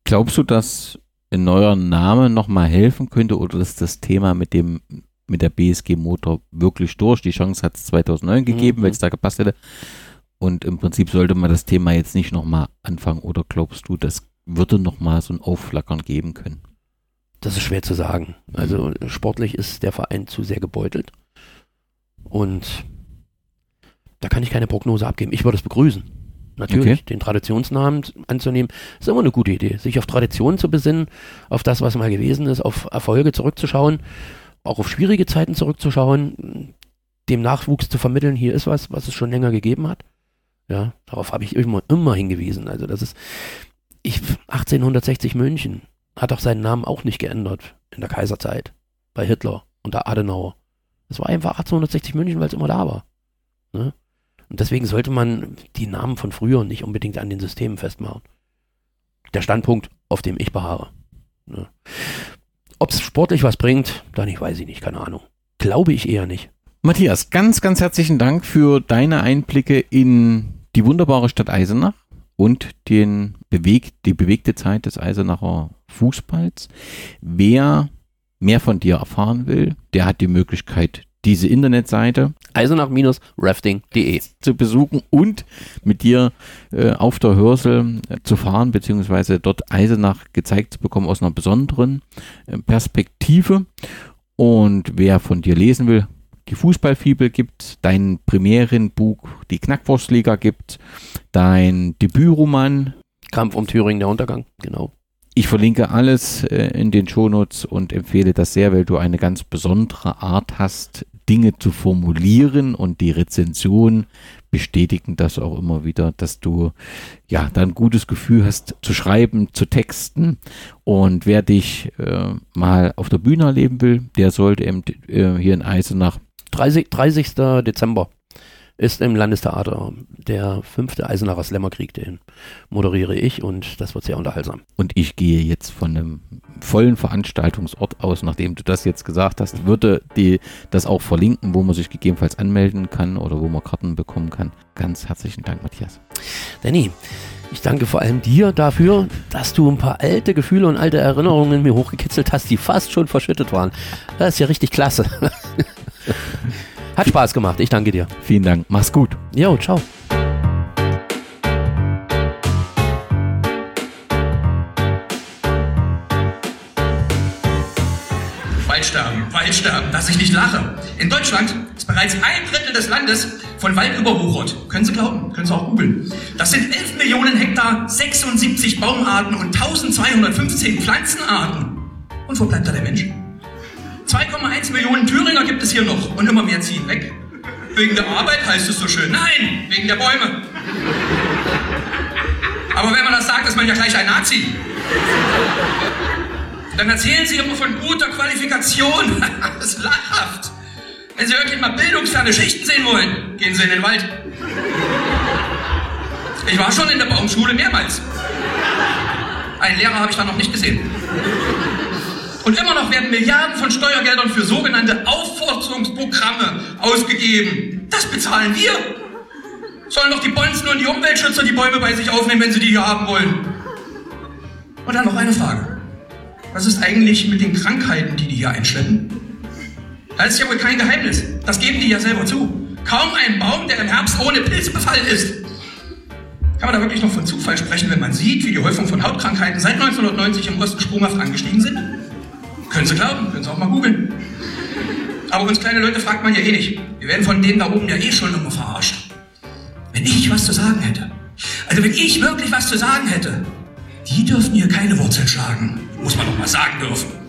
Glaubst du, dass ein neuer Name nochmal helfen könnte oder ist das Thema mit dem mit der BSG Motor wirklich durch? Die Chance hat es 2009 gegeben, Mhm. weil es da gepasst hätte. Und im Prinzip sollte man das Thema jetzt nicht nochmal anfangen oder glaubst du, das würde nochmal so ein Aufflackern geben können? Das ist schwer zu sagen. Also sportlich ist der Verein zu sehr gebeutelt. Und da kann ich keine Prognose abgeben. Ich würde es begrüßen. Natürlich, Okay. den Traditionsnamen anzunehmen, ist immer eine gute Idee. Sich auf Traditionen zu besinnen, auf das, was mal gewesen ist, auf Erfolge zurückzuschauen, auch auf schwierige Zeiten zurückzuschauen, dem Nachwuchs zu vermitteln, hier ist was, was es schon länger gegeben hat. Ja, darauf habe ich immer, immer hingewiesen. Also das ist, ich, 1860 München hat doch seinen Namen auch nicht geändert in der Kaiserzeit bei Hitler unter Adenauer. Es war einfach 1860 München, weil es immer da war. Ne? Und deswegen sollte man die Namen von früher nicht unbedingt an den Systemen festmachen. Der Standpunkt, auf dem ich beharre. Ne? Ob es sportlich was bringt, dann ich weiß ich nicht, keine Ahnung. Glaube ich eher nicht. Matthias, ganz, ganz herzlichen Dank für deine Einblicke in die wunderbare Stadt Eisenach und den bewegt, die bewegte Zeit des Eisenacher Fußballs. Wer mehr von dir erfahren will, der hat die Möglichkeit, diese Internetseite Eisenach-rafting.de zu besuchen und mit dir äh, auf der Hörsel äh, zu fahren, beziehungsweise dort Eisenach gezeigt zu bekommen aus einer besonderen äh, Perspektive. Und wer von dir lesen will, die Fußballfibel gibt, dein Premierenbuch, die Knackwurstliga gibt, dein Debütroman. Kampf um Thüringen, der Untergang, genau. Ich verlinke alles äh, in den Shownotes und empfehle das sehr, weil du eine ganz besondere Art hast, Dinge zu formulieren und die Rezensionen bestätigen das auch immer wieder, dass du ja da ein gutes Gefühl hast zu schreiben, zu texten und wer dich äh, mal auf der Bühne erleben will, der sollte eben äh, hier in Eisenach 30, 30. Dezember ist im Landestheater der fünfte Eisenacher Slammerkrieg, den moderiere ich und das wird sehr unterhaltsam. und ich gehe jetzt von einem vollen Veranstaltungsort aus, nachdem du das jetzt gesagt hast, würde die das auch verlinken, wo man sich gegebenenfalls anmelden kann oder wo man Karten bekommen kann. Ganz herzlichen Dank, Matthias. Danny, ich danke vor allem dir dafür, dass du ein paar alte Gefühle und alte Erinnerungen in mir hochgekitzelt hast, die fast schon verschüttet waren. Das ist ja richtig klasse. Hat Spaß gemacht, ich danke dir. Vielen Dank. Mach's gut. Jo, ciao. Waldsterben, Waldsterben, dass ich nicht lache. In Deutschland ist bereits ein Drittel des Landes von Wald überwuchert. Können Sie glauben, können Sie auch googeln. Das sind 11 Millionen Hektar, 76 Baumarten und 1215 Pflanzenarten. Und wo bleibt da der Mensch? 2,1 Millionen Thüringer gibt es hier noch und immer mehr ziehen weg. Wegen der Arbeit heißt es so schön. Nein, wegen der Bäume. Aber wenn man das sagt, ist man ja gleich ein Nazi. Dann erzählen Sie immer von guter Qualifikation. Das ist lachhaft. Wenn Sie wirklich mal bildungsferne Schichten sehen wollen, gehen Sie in den Wald. Ich war schon in der Baumschule mehrmals. Einen Lehrer habe ich da noch nicht gesehen. Und immer noch werden Milliarden von Steuergeldern für sogenannte Aufforstungsprogramme ausgegeben. Das bezahlen wir. Sollen doch die Bonzen und die Umweltschützer die Bäume bei sich aufnehmen, wenn sie die hier haben wollen. Und dann noch eine Frage. Was ist eigentlich mit den Krankheiten, die die hier einschleppen? Das ist ja wohl kein Geheimnis. Das geben die ja selber zu. Kaum ein Baum, der im Herbst ohne Pilz befallen ist. Kann man da wirklich noch von Zufall sprechen, wenn man sieht, wie die Häufung von Hautkrankheiten seit 1990 im Osten sprunghaft angestiegen sind? Können Sie glauben, können Sie auch mal googeln. Aber uns kleine Leute fragt man ja eh nicht. Wir werden von denen da oben ja eh schon immer verarscht. Wenn ich was zu sagen hätte, also wenn ich wirklich was zu sagen hätte, die dürfen hier keine Wurzeln schlagen. Muss man doch mal sagen dürfen.